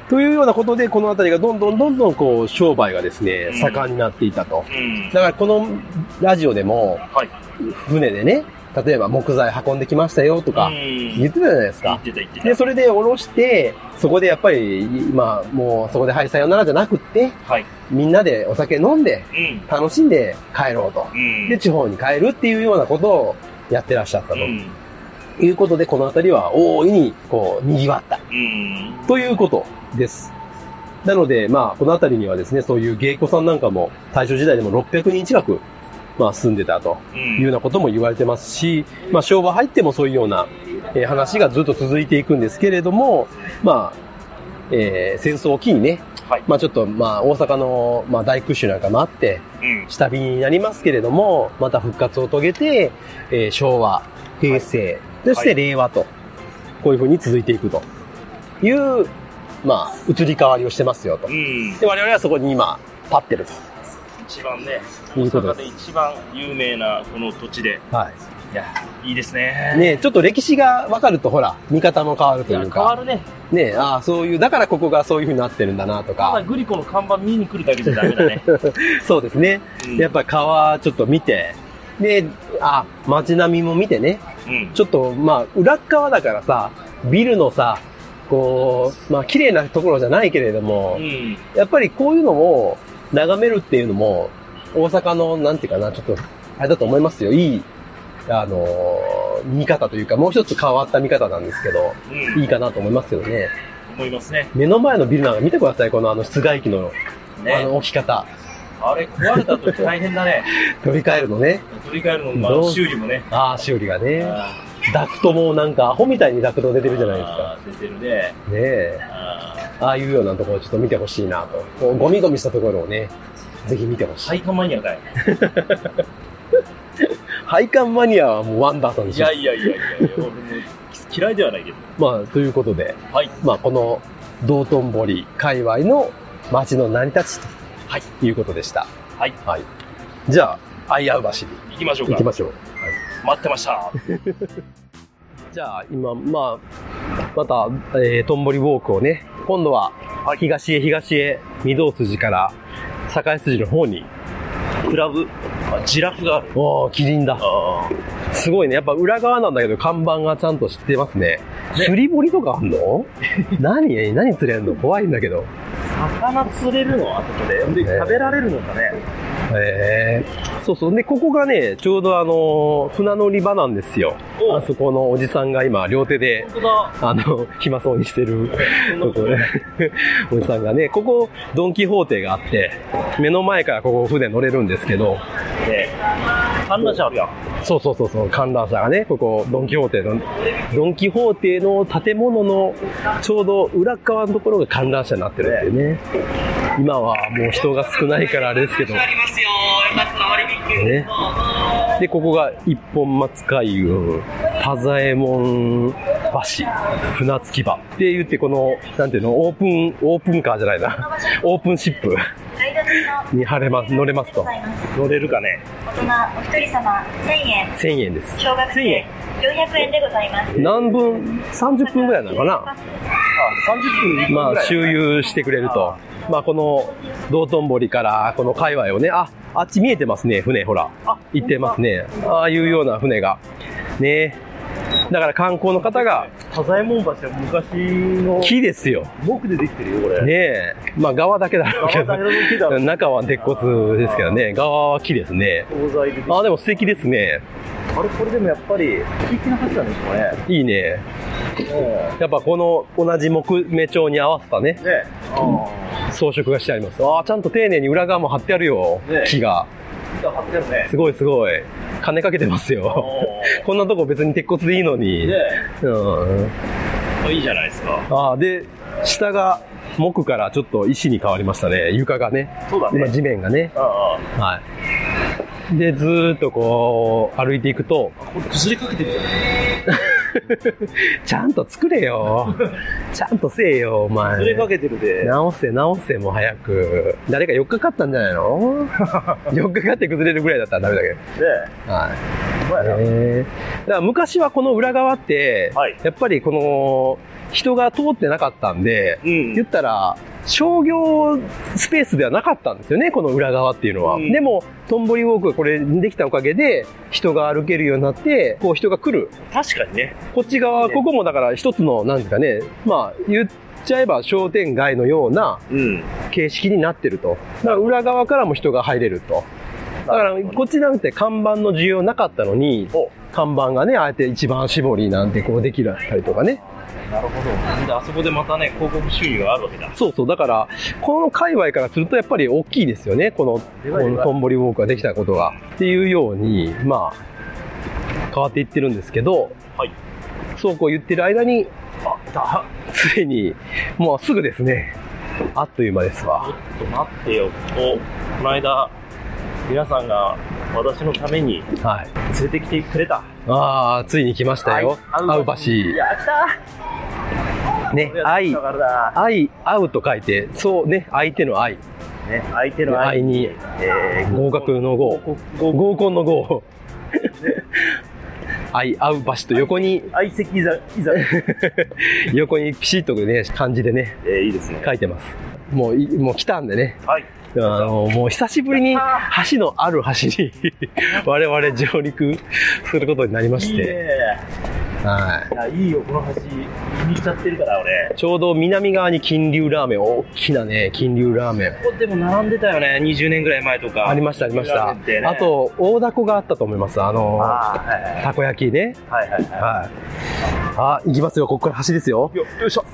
C: というようなことで、この辺りがどんどんどんどんこう、商売がですね
B: うん、
C: 盛んになっていたと。
B: うん。
C: だからこのラジオでも、
B: はい。
C: 船でね、例えば木材運んできましたよとか、
B: うん
C: 言ってたじゃないですか。
B: 言ってた言ってた。
C: で、それで下ろして、そこでやっぱり、まあ、もうそこではい、さよならじゃなくって、
B: はい。
C: みんなでお酒飲んで、
B: うん。
C: 楽しんで帰ろうと。
B: うん。
C: で、地方に帰るっていうようなことをやってらっしゃったと。
B: うん。
C: いうことで、この辺りは大いに、こう、賑わった。
B: うん。
C: ということです。なので、まあ、この辺りにはですね、そういう芸妓さんなんかも、大正時代でも600人近く、まあ、住んでたと
B: う。
C: いうようんなことも言われてますし、まあ、昭和入ってもそういうような、えー話がずっと続いていくんですけれども、まあ、えー戦争を機にね、
B: はい。
C: まあちょっと、まあ大阪の、まあ大空襲なんかもあって、
B: うん。
C: 下火になりますけれども、また復活を遂げて、えー昭和、平成、そして令和と、こういう風に続いていくという、まあ移り変わりをしてますよと
B: う。ん。
C: で、我々はそこに今、立ってる
B: 一番ね、大阪
C: で。
B: 一番有名なこの土地で。
C: はい
B: や、いいですね。
C: ねちょっと歴史が分かると、ほら、見方も変わると
B: い
C: うか、
B: 変わるね。
C: ねああ、そういう、だからここがそういう風になってるんだなと
B: ただ
C: か、
B: グリコの看板見に来るだけじゃダメだね。<laughs>
C: そうですね。
B: うん
C: やっぱ川ちょっと見て、で、あ、街並みも見てね、
B: うん。
C: ちょっと、まあ、裏っ側だからさ、ビルのさ、こう、まあ、綺麗なところじゃないけれども
B: う、ん。
C: やっぱりこういうのを眺めるっていうのも、大阪の、なんていうかな、ちょっと、あれだと思いますよ。いい、あのー見方というか、もう一つ変わった見方なんですけど、
B: うん。
C: いいかなと思いますよね。
B: 思いますね。
C: 目の前のビルなんか見てください、このあの室外機の、あ
B: ね。
C: の置き方。
B: あれ、壊れた時大変だね。<laughs>
C: 取り替えるのね。
B: 取り替えるのも、まあ、修理もね。
C: ああ、修理がね。
B: あ
C: ダクトもなんかアホみたいにダクト出てるじゃないですか。
B: 出てるね。
C: ねえ。
B: あ
C: ああいうようなところをちょっと見てほしいなと。こうゴミゴミしたところをね、ぜひ見てほしい。
B: 配管マニアかい。<laughs>
C: 配管マニアはもうワンダーさんでしょ
B: いや。いやいやいや、俺も嫌いではないけど。
C: まあ、ということで、
B: はい。
C: まあ、この道頓堀界隈の街の成り立ちと、
B: はい
C: いうことでした。
B: はい。
C: はい。じゃあ、相合う橋に
B: 行きましょうか。
C: 行きましょう。
B: 待ってました。<laughs>
C: じゃあ、今、まあ、また、えー、とんぼりウォークをね、今度は、東へ東へ、御堂筋から、栄筋の方に、
B: クラブ、あ、ジラフがある。
C: おー、キリンだ。
B: あ
C: すごいね。やっぱ裏側なんだけど、看板がちゃんと知ってますね。釣り堀とかあんの？<laughs> 何？何釣れんの？怖いんだけど。
B: あ。魚釣れるの？あそこで。で、
C: ね
B: 食べられるのかね？
C: へえそうそう。で、ここがね、ちょうどあの、船乗り場なんですよ。
B: お
C: あそこのおじさんが今、両手で。あの、暇そうにしてる、とこね、<laughs> おじさんがね、ここ、ドンキホーテがあって、目の前からここ船乗れるんですけど、
B: ね。観覧車あるやん。
C: そうそうそうそう、観覧車がね、ここ、ドンキホーテの、ドンキホーテの建物のちょうど裏側のところが観覧車になってるっていうね。今はもう人が少ないからあれですけど、ね。で、ここが一本松海運、田左衛門橋、船着き場って言って、この、なんていうの、オープン、オープンカーじゃないな、オープンシップに晴れます、乗れますと。
B: 乗れるかね？
D: 大人お一人様1000円
C: 1000円です。
D: 小学生400円でございます
C: 何分 ?30 分ぐらいなのかな？
B: あ、30分
C: まあ、周遊してくれると。まあ、この、道頓堀から、この界隈をね、あ、あっち見えてますね、船、ほら。
B: あ
C: 行ってますね。ああいうような船が。ねだから観光の方が、
B: 田左衛門橋は昔の
C: 木ですよ。
B: 木でできてるよ、これ。
C: ねえ。まあ、側だけだろうけど。中は鉄骨ですけどね。側は木ですね。ああ、でも素敵ですね。
B: あれ、これでもやっぱり、素敵な橋なんでしょうね。
C: いいね。やっぱこの同じ木目調に合わせたね、
B: ね。あ
C: 装飾がしてあります。ああ、ちゃんと丁寧に裏側も貼ってあるよ
B: ね。
C: 木が。
B: あ。板張ってるね。
C: すごいすごい。金かけてますよ。こんなとこ別に鉄骨でいいのに。
B: ね
C: うん。
B: いいじゃないですか。
C: ああ、で、下が木からちょっと石に変わりましたね。床がね。
B: そうだ
C: 今地面がね。
B: ああ。
C: はい。で、ずーっとこう、歩いていくと、
B: これ崩れかけてるじゃん。
C: ちゃんと作れよ。ちゃんとせえよ、お前。
B: 崩れかけてるで。
C: 直せ、直せ、もう早く。誰か4日かかったんじゃないの <laughs> ?4 日かかって崩れるぐらいだったらダメだけど。
B: ね
C: はい。えー、だから昔はこの裏側って、
B: はい
C: やっぱりこの人が通ってなかったんで、
B: うん
C: 言ったら商業スペースではなかったんですよね、この裏側っていうのは。
B: うん
C: でも、トンボリウォークがこれできたおかげで、人が歩けるようになって、こう人が来る。
B: 確かにね。
C: こっち側、ここもだから一つの、なんですかね、まあ、言っちゃえば商店街のような
B: うん。
C: 形式になってると。だから裏側からも人が入れると。だから、こっちなんて看板の需要なかったのに、看板がね、あえて一番絞りなんてこうできたりとかね。
B: なるほど。で、あそこでまたね、広告収入があるわけだ。
C: そうそう。だから、この界隈からするとやっぱり大きいですよね。この、このトンボリウォークができたことが。っていうように、まあ、変わっていってるんですけど、
B: はい。
C: そうこう言ってる間に、あ、だ、ついに、もうすぐですね。あっという間ですわ。
B: ちょっと待ってよ。お、この間、皆さんが私のために
C: はい。
B: 連れてきてくれた。
C: ああ、ついに来ましたよ。会う橋。
B: いや、来た
C: ね、愛。愛、会うと書いて、そうね、相手の愛。
B: ね、相手の愛
C: 愛に、
B: えー
C: 合格の合。合コンの合。<laughs> 愛、会う場所と横に、
B: 相席いざ、いざ。<laughs>
C: 横にピシッとね、漢字でね、
B: えー、いいですね。
C: 書いてます。もうい、もう来たんでね。
B: はい。
C: あの、もう久しぶりに橋のある橋に <laughs> 我々上陸することになりま
B: いい
C: して。
B: ね。
C: はい。
B: いや、いいよ、この橋。気に入っちゃってるから、俺。
C: ちょうど南側に金龍ラーメン、大きなね、金龍ラーメン。
B: ここでも並んでたよね、20年ぐらい前とか。
C: ありました、ありました。
B: ね
C: あ、と、大凧があったと思います。あの、
B: はいはい
C: たこ焼きね。
B: はいはいはい。
C: はい。あ、行きますよ。ここから橋ですよ。
B: よよいしょ。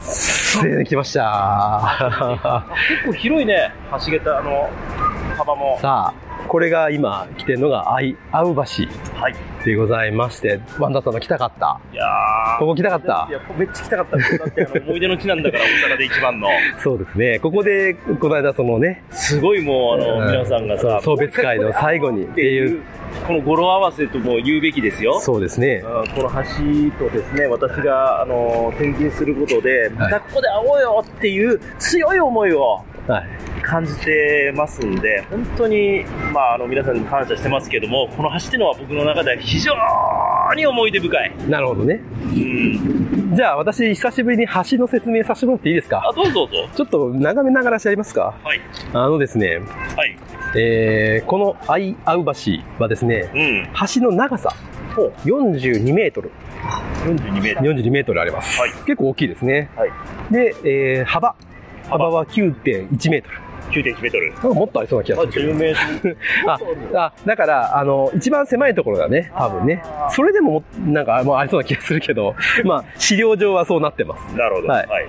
C: 出てきました。
B: 結構広いね、橋桁の幅も。
C: さあ、これが今来てるのが愛合う橋
B: はい。
C: でございまして、ワンダさんの来たかった。
B: いや
C: ここ来たかった？
B: い。や、めっちゃ来たかったってあの、思い出の地なんだから、大阪で一番の。
C: そうですね。ここで、この間そのね、
B: すごいもう、あの、
C: うん
B: 皆さんがさ、
C: そう送別会の最後に
B: っていう、この語呂合わせとも言うべきですよ。
C: そうですね。
B: あこの橋とですね、私が、あの、転勤することで、またここで会おうよっていう強い思いを
C: はい。
B: 感じてますんで、本当に、まあ、あの、皆さんに感謝してますけども、この橋っていうのは僕の中では非常に思い出深い。
C: なるほどね。
B: うん。
C: じゃあ私、久しぶりに橋の説明させてもらっていいですか？
B: あ、どうぞどうぞ。
C: ちょっと眺めながらしやりますか？
B: はい。
C: あのですね、
B: はい。
C: えー、この愛合う橋はですね、
B: うん。
C: 橋の長さ、42メートル、
B: 42メートル。
C: 42メートルあります。
B: はい
C: 結構大きいですね。
B: はい
C: で、えー、幅、幅は9.1メートル。
B: 9.1メートル。
C: もっとありそうな気が
B: あ、
C: するけど。
B: 10メートル。<laughs>
C: あ、あ、だから、あの、一番狭いところだね、多分ね。それでもも、なんか、もうありそうな気がするけど、<laughs> まあ、資料上はそうなってます。
B: なるほど。
C: はい
B: は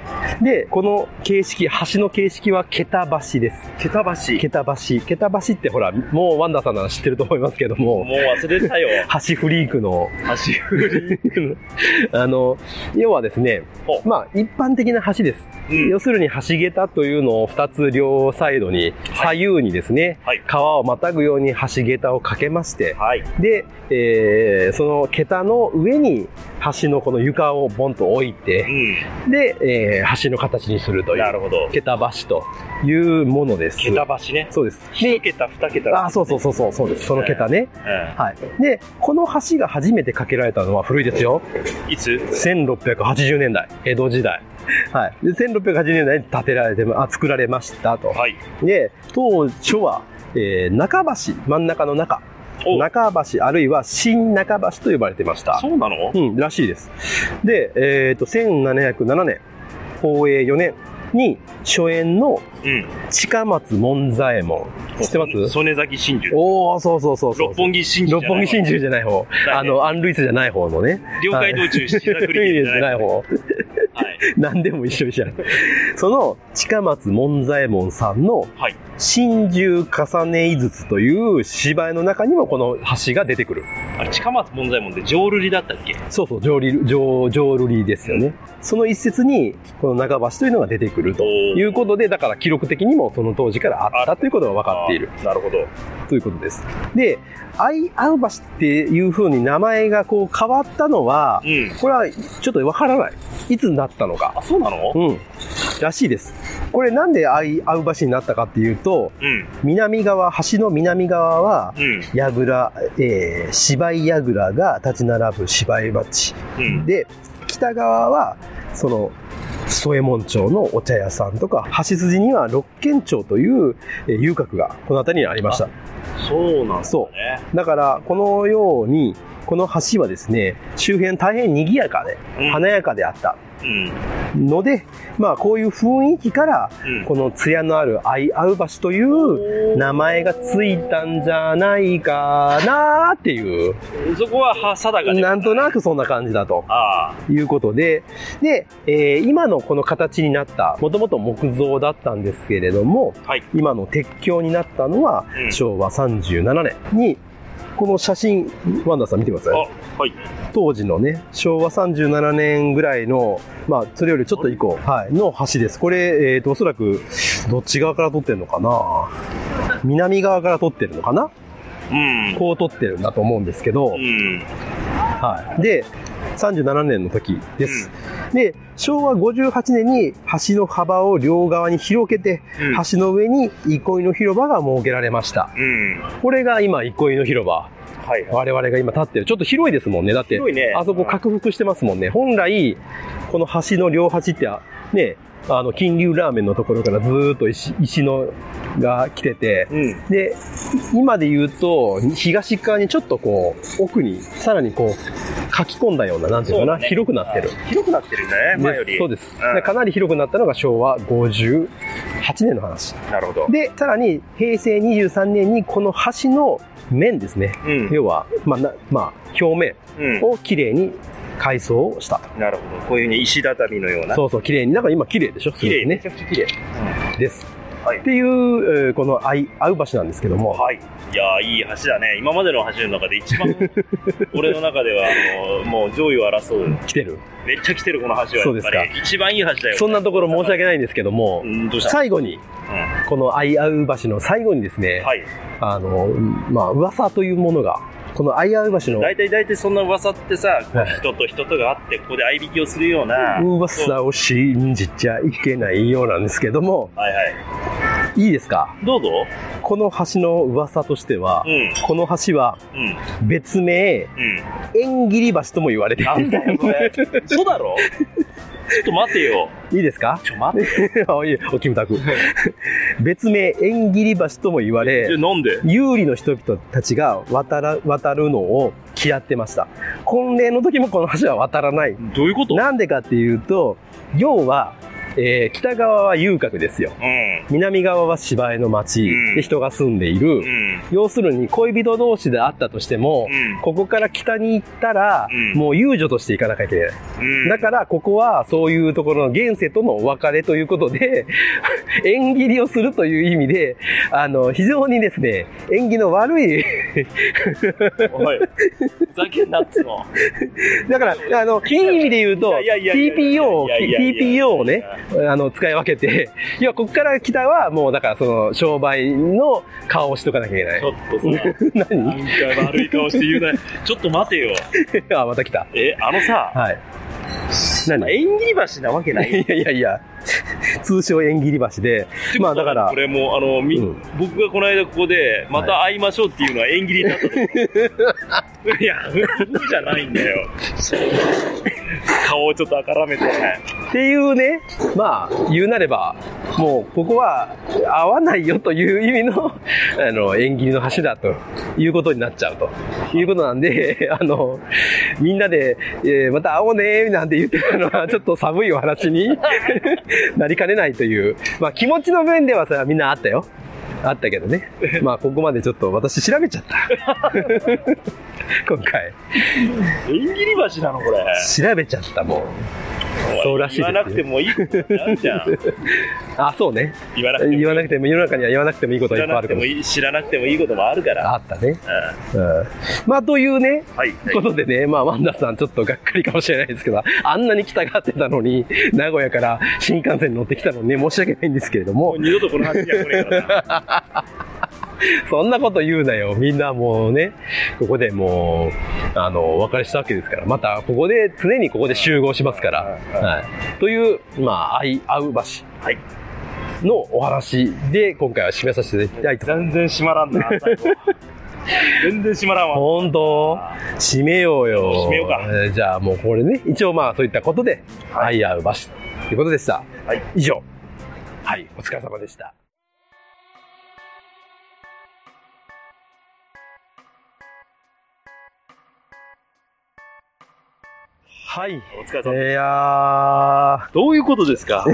B: い。
C: で、この形式、橋の形式は、桁橋です。
B: 桁橋。
C: 桁橋。桁橋ってほら、もうワンダーさんなら知ってると思いますけども、
B: もう忘れたよ。<laughs>
C: 橋フリークの、
B: 橋振り。
C: あの、要はですね
B: ほ、
C: まあ、一般的な橋です。
B: うん。
C: 要するに橋桁というのを二つ両サイドに、左右にですね、
B: はい。
C: 川をまたぐように橋桁をかけまして、
B: はい。
C: で、えーその桁の上に橋のこの床をボンと置いて、で、えー橋の形にすると
B: うん。
C: いう、
B: なるほど。
C: 桁橋というものです。
B: 桁橋ね。
C: そうです。
B: 一桁、二桁。
C: あ、そうそうそうそう、そうです。その桁ね。
B: う
C: はい。で、この橋が初めて架けられたのは古いですよ。
B: ん。いつ
C: ？1680年代、江戸時代。はい。で、1680年代に建てられて、あ、作られましたと。
B: はい。
C: で、当初は、えー中橋、真ん中の中。
B: お
C: 中橋、あるいは新中橋と呼ばれてました。
B: そうなの？
C: うん、らしいです。で、えっ、と、1707年、宝永4年に、初演の
B: うん。
C: 近松門左衛門。知ってます？
B: 曽根崎真珠。
C: おー、そうそうそうそう。
B: 六本木真珠。
C: 六本木真珠じゃない方。あの、アンルイスじゃない方のね。
B: 了解道中、白
C: はい
B: 栗じゃ
C: じゃない方。<laughs>
B: はい。
C: 何でも一緒じゃん。その、近松門左衛門さんの、
B: はい。
C: 真珠重ね井筒という芝居の中にもこの橋が出てくる。
B: あれ、近松門左衛門で浄瑠璃だったっけ？
C: そうそう、浄瑠璃、浄、浄瑠璃ですよね。その一節に、この中橋というのが出てくるということで、だから記録的にもその当時からあったということが分かっている
B: なるほど。
C: ということです。で、愛合う橋っていう風に名前がこう変わったのは
B: う、ん。
C: これはちょっとわからない。いつになったのか。
B: あ、そうなの？
C: うん。らしいです。これなんで愛合う橋になったかっていうと、
B: うん。
C: 南側、橋の南側は、
B: うん。
C: 櫓、えー、芝居櫓が立ち並ぶ芝居町。
B: うん。
C: で、北側は、その、添右衛門町のお茶屋さんとか、橋筋には六軒町という、えー遊郭がこの辺りにありました。
B: そうなんだ
C: そ
B: ね。
C: だから、このように、この橋はですね、周辺大変賑やかで、
B: うん
C: 華やかであった
B: うん。
C: ので、まあ、こういう雰囲気から、
B: うん。
C: この艶のある愛合う橋という名前がついたんじゃないかなっていう、
B: そこは、は、定かで。
C: なんとなくそんな感じだと
B: あ
C: いうことで、で、えー今のこの形になった、もともと木造だったんですけれども、
B: あ。はい。
C: 今の鉄橋になったのは
B: うん
C: 昭和37年に、この写真、ワンダーさん見てくださ
B: あ、
C: い。
B: はい。
C: 当時のね、昭和37年ぐらいの、まあ、それよりちょっと以降、はい、の橋です。これ、えっ、と、おそらく、どっち側から撮ってるのかな？南側から撮ってるのかな？
B: うん。
C: こう撮ってるんだと思うんですけど、
B: うん。
C: はい。で、37年の時です。で、昭和58年に橋の幅を両側に広げて、
B: うん。
C: 橋の上に憩いの広場が設けられました。
B: うん。
C: これが今、憩いの広場。
B: はい。
C: 我々が今立ってる。ちょっと広いですもんね。だって、
B: 広いね。
C: あそこ拡幅してますもんね。本来、この橋の両端って、ね、あの、金龍ラーメンのところからずーっと石石のが来てて、
B: うん。
C: で、今で言うと、東側にちょっとこう、奥に、さらにこう、書き込んだような、なんていうのかな、
B: ね
C: 広くなってる。
B: 広くなってるね、前より。
C: でそうです、
B: うん
C: でかなり広くなったのが昭和58年の話。
B: なるほど。
C: で、さらに平成23年にこの橋の面ですね。
B: うん。
C: 要は、まあ、なまあ、表面
B: うん。
C: をきれいに改装をした。
B: なるほど。こういうふうに石畳のような。
C: そうそう、綺麗に。なんか今綺麗でしょ？
B: 綺麗、め
C: ね
B: ち。ゃくちゃ綺麗。
C: です。
B: はい
C: っていう、えーこの愛合う橋なんですけども、
B: はい。いやーいい橋だね。今までの橋の中で一番、<laughs> 俺の中では、あの、もう上位を争う。
C: 来てる。
B: めっちゃ来てるこの橋は。
C: そうですか
B: 一番いい橋だよ。
C: そんなところ申し訳ないんですけども
B: う、ん、どうした？
C: 最後に、
B: う
C: この愛合う橋の最後にですね、
B: ん。はい。
C: あの、まあ、噂というものが、この愛合う橋の
B: 大体大体そんな噂ってさ、
C: はい
B: 人と人とがあって、ここで合いびきをするような。
C: 噂を信じちゃいけないようなんですけども、
B: はいはい。
C: いいですか？
B: どうぞ。
C: この橋の噂としては
B: う、ん。
C: この橋は
B: うん。
C: 別名、
B: うん。
C: 縁切り橋とも言われている。
B: なんだよ、それ。嘘だろ？<laughs> ちょっと待てよ。
C: いいですか？
B: ちょ、待って。
C: あいいおキムタク。別名、縁切り橋とも言われ
B: え、、なんで？
C: 有利の人々たちが渡ら渡るのを嫌ってました。婚礼の時もこの橋は渡らない。
B: どういうこと？
C: なんでかっていうと、要は、えー北側は遊郭ですよ。
B: うん。
C: 南側は芝居の町
B: うん
C: で人が住んでいる。
B: うん。<laughs>
C: 要するに恋人同士であったとしても、
B: うん。
C: ここから北に行ったら、
B: うん
C: もう遊女として行かなきゃいけない。
B: うん。
C: だから、ここはそういうところの現世とのお別れということで、<laughs> 縁切りをするという意味で、あの、非常にですね、縁起の悪い、<laughs>
B: おい。ふざけんなっつの。
C: だから、あの、いい意味で言うと、TPO を、TPO をね、あの、使い分けて、いや、ここから北はもう、だからその、商売の顔をしとかなきゃいけない
B: ち。ょっとさ、<laughs>
C: 何？
B: なんか悪い顔して言うな。ちょっと待てよ。<laughs>
C: あ、また来た。
B: え、あのさ、
C: はい。何？
B: 縁切り橋なわけない。
C: いやいやいや、<laughs> 通称縁切り橋で、まあだから
B: こ、れもう、あの、み、
C: うん
B: 僕がこの間ここで、また会いましょうっていうのは縁切りになったの。<laughs> いや、そうじゃないんだよ。顔をちょっとあからめて。
C: っていうね、まあ、言うなれば、もう、ここは合わないよという意味の、<laughs> あの、縁切りの橋だということになっちゃうということなんで、あの、みんなで、えーまた会おうねなんて言ってたのは、ちょっと寒いお話になりかねないという、まあ気持ちの面ではさ、みんなあったよ。あったけどね。<laughs> まあ、ここまでちょっと私調べちゃった。<laughs> 今回。
B: 縁切り橋なのこれ。
C: 調べちゃった、もう。そうらしいですよ
B: 言わなくてもいいことあるじゃん。<laughs>
C: あ、そうね。
B: 言わなくてもいい
C: 言わなくても、世の中には言わなくてもいいこと
B: 知
C: はいっぱいあるけど
B: らなくても。いい、知らなくてもいいこともあるから。
C: あったね。
B: う
C: うん。まあ、というね、
B: んはい。
C: ことでね、まあ、ワンダさんちょっとがっかりかもしれないですけど、あんなに北がってたのに、名古屋から新幹線に乗ってきたのにね、申し訳ないんですけれども
B: もう、二度とこの話には来ねえからな。<laughs>
C: そんなこと言うなよ。みんなもうね、ここでもう、あの、お別れしたわけですから、またここで、常にここで集合しますから、はい。という、まあ、愛、合う橋。
B: はい。
C: のお話で、今回は締めさせていただきたいと。
B: 全然閉まらんな。<laughs> 全然閉まらんわ。
C: 本当？締めようよ。
B: 締めようか
C: えーじゃあもうこれね、一応まあそういったことで、
B: はい
C: 愛合う橋ということでした。
B: はい。
C: 以上。はい、お疲れ様でした。はい。
B: お疲れ様。
C: いや
B: どういうことですか？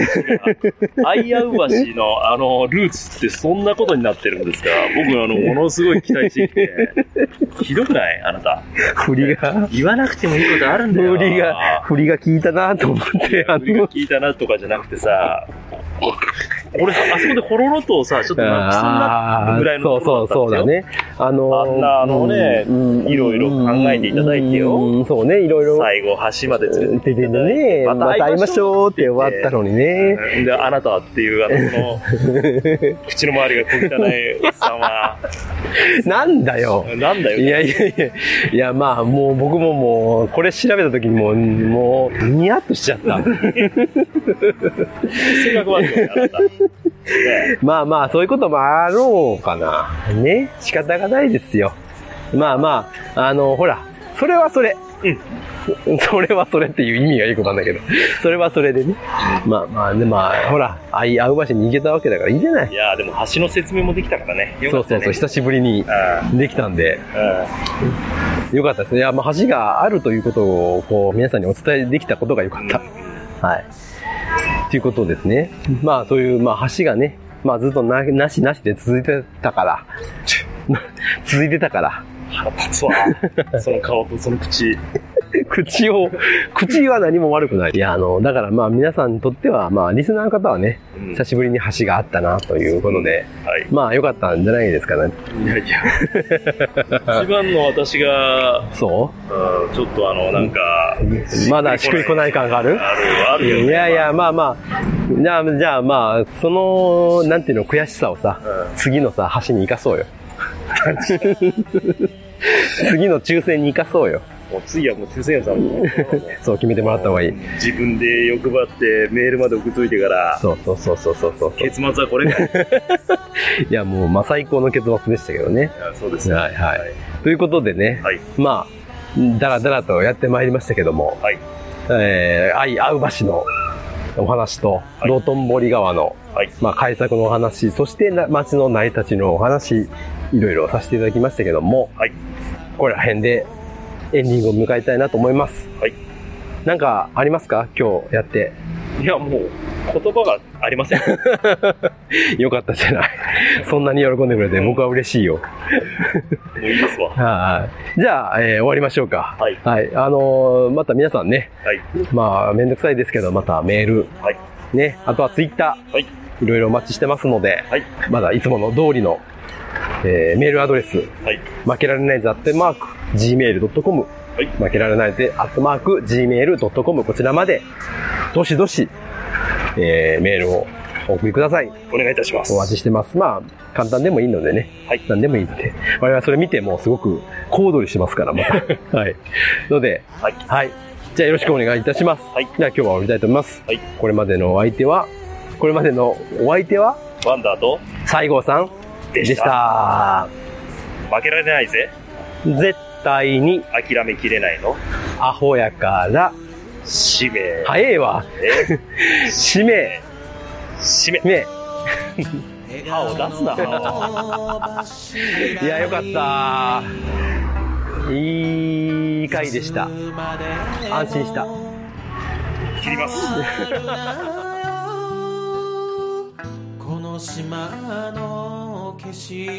B: 愛合う橋の、あの、ルーツってそんなことになってるんですか？僕、あの、ものすごい期待していて。ひどくない？あなた。
C: ー、振りが、
B: 言わなくてもいいことあるんだよ。
C: 振りが、振りが効いたなと思って、あ
B: 振りが
C: の、
B: 聞いたなとかじゃなくてさ、<laughs> 俺、あそこでほろろとさ、ちょっと泣きそうになったぐらいの
C: そうそうそうだね。あの
B: あんなあのね
C: うん
B: いろいろ考えていただいてよ
C: うんそうね、いろいろ。
B: 最後、橋まで連れてて
C: ね、また会いましょうって終わったのにね。
B: うんで、あなたっていう、あの、<laughs> 口の周りが小汚いおっさんは、
C: なんだよ。
B: なんだよ。
C: いやいやいや、いやまあもう僕ももう、これ調べた時にもう、もう、ニヤッとしちゃった。<laughs>
B: 性格悪いよね、あなた。ね <laughs>
C: まあまあ、そういうこともあろうかな。ね。仕方がないですよ。まあまあ、あの、ほら、それはそれ。うん。<laughs> それはそれっていう意味がよくわかんないけど。それはそれでね。まあまあ、でまあ、ほら、愛、合う場所に行けたわけだからいいじゃない
B: い。やでも橋の説明もできたからね。よかったね
C: そうそうそう、久しぶりに
B: うん
C: できたんで、
B: うん
C: よかったですね。いや、まあ、橋があるということを、こう、皆さんにお伝えできたことがよかった。はい。ということですね。まあ、そういう、まあ、橋がね、まあ、ずっとな、なしなしで続いてたから、<laughs> 続いてたから、
B: 腹立つわ。その顔とその口。
C: 口を、口は何も悪くない。いや、あの、だからまあ皆さんにとっては、まあリスナーの方はね、
B: うん
C: 久しぶりに橋があったなということで、
B: はい。
C: まあ良かったんじゃないですかね。
B: いやいや。一番の私が、
C: そ
B: う？んちょっとあの、なんか、
C: うまだしっくりこない感がある？
B: ある、あるよ、ね。
C: いやいや、まあまあ、じゃあ、じゃあまあ、その、なんていうの、悔しさをさ、
B: うん
C: 次のさ、橋に生かそうよ。<laughs> 次の抽選に生かそうよ。
B: もう次はもう抽選さんも、<laughs>
C: そう決めてもらった方がいい。
B: 自分で欲張ってメールまで送っといてから、
C: そうそうそうそうそうそう。
B: 結末はこれか。い <laughs>
C: いや、もう、まあ、最高の結末でしたけどね。
B: やそうですね。
C: はいはい。ということでね、
B: はい。
C: まあ、だらだらとやってまいりましたけども、
B: はい。
C: えー、愛合う橋のお話と、
B: はい
C: 道頓堀川の、
B: はい。
C: まあ、改作のお話、そしてな町の成り立ちのお話、いろいろさせていただきましたけども、
B: はい。
C: これら辺でエンディングを迎えたいなと思います。
B: はい。
C: なんかありますか？今日やって。
B: いや、もう、言葉がありません。<laughs>
C: よかったじゃない。そんなに喜んでくれて僕は嬉しいよ。
B: もういいですわ。
C: はい。じゃあ、えー終わりましょうか。
B: はい。
C: はい。あのーまた皆さんね、
B: はい。
C: まあ、めんどくさいですけど、またメール、
B: はい。
C: ね、あとはツイッター、
B: はい。
C: いろいろお待ちしてますので、
B: はい。
C: まだいつもの通りの、えーメールアドレス、
B: はい。
C: 負けられないぜ、アットマーク、gmail.com、
B: はい。
C: 負けられないぜ、アットマーク、gmail.com、こちらまで、どしどし、えーメールをお送りください。
B: お願いいたします。
C: お待ちしてます。まあ、簡単でもいいのでね。
B: はい
C: 何でもいいので。我々はそれ見てもうすごく小躍りしますから、また。<laughs> はい。ので、
B: はい。
C: はい。じゃあよろしくお願いいたします。
B: はい
C: じゃあ今日は終わりたいと思います。
B: はい。
C: これまでのお相手は、これまでのお相手は、
B: ワンダーと、
C: 西郷さん
B: でした
C: でした。
B: 負けられないぜ。
C: 絶対に
B: 諦めきれないの？
C: アホやから、
B: 使命。
C: 早えわ。
B: え？<laughs>
C: 使命、
B: 使命。
C: ね。
B: 歯を出すな、歯 <laughs>
C: いや、よかった。いい回でした。安心した。
B: を切ります。<laughs>
E: この島の景色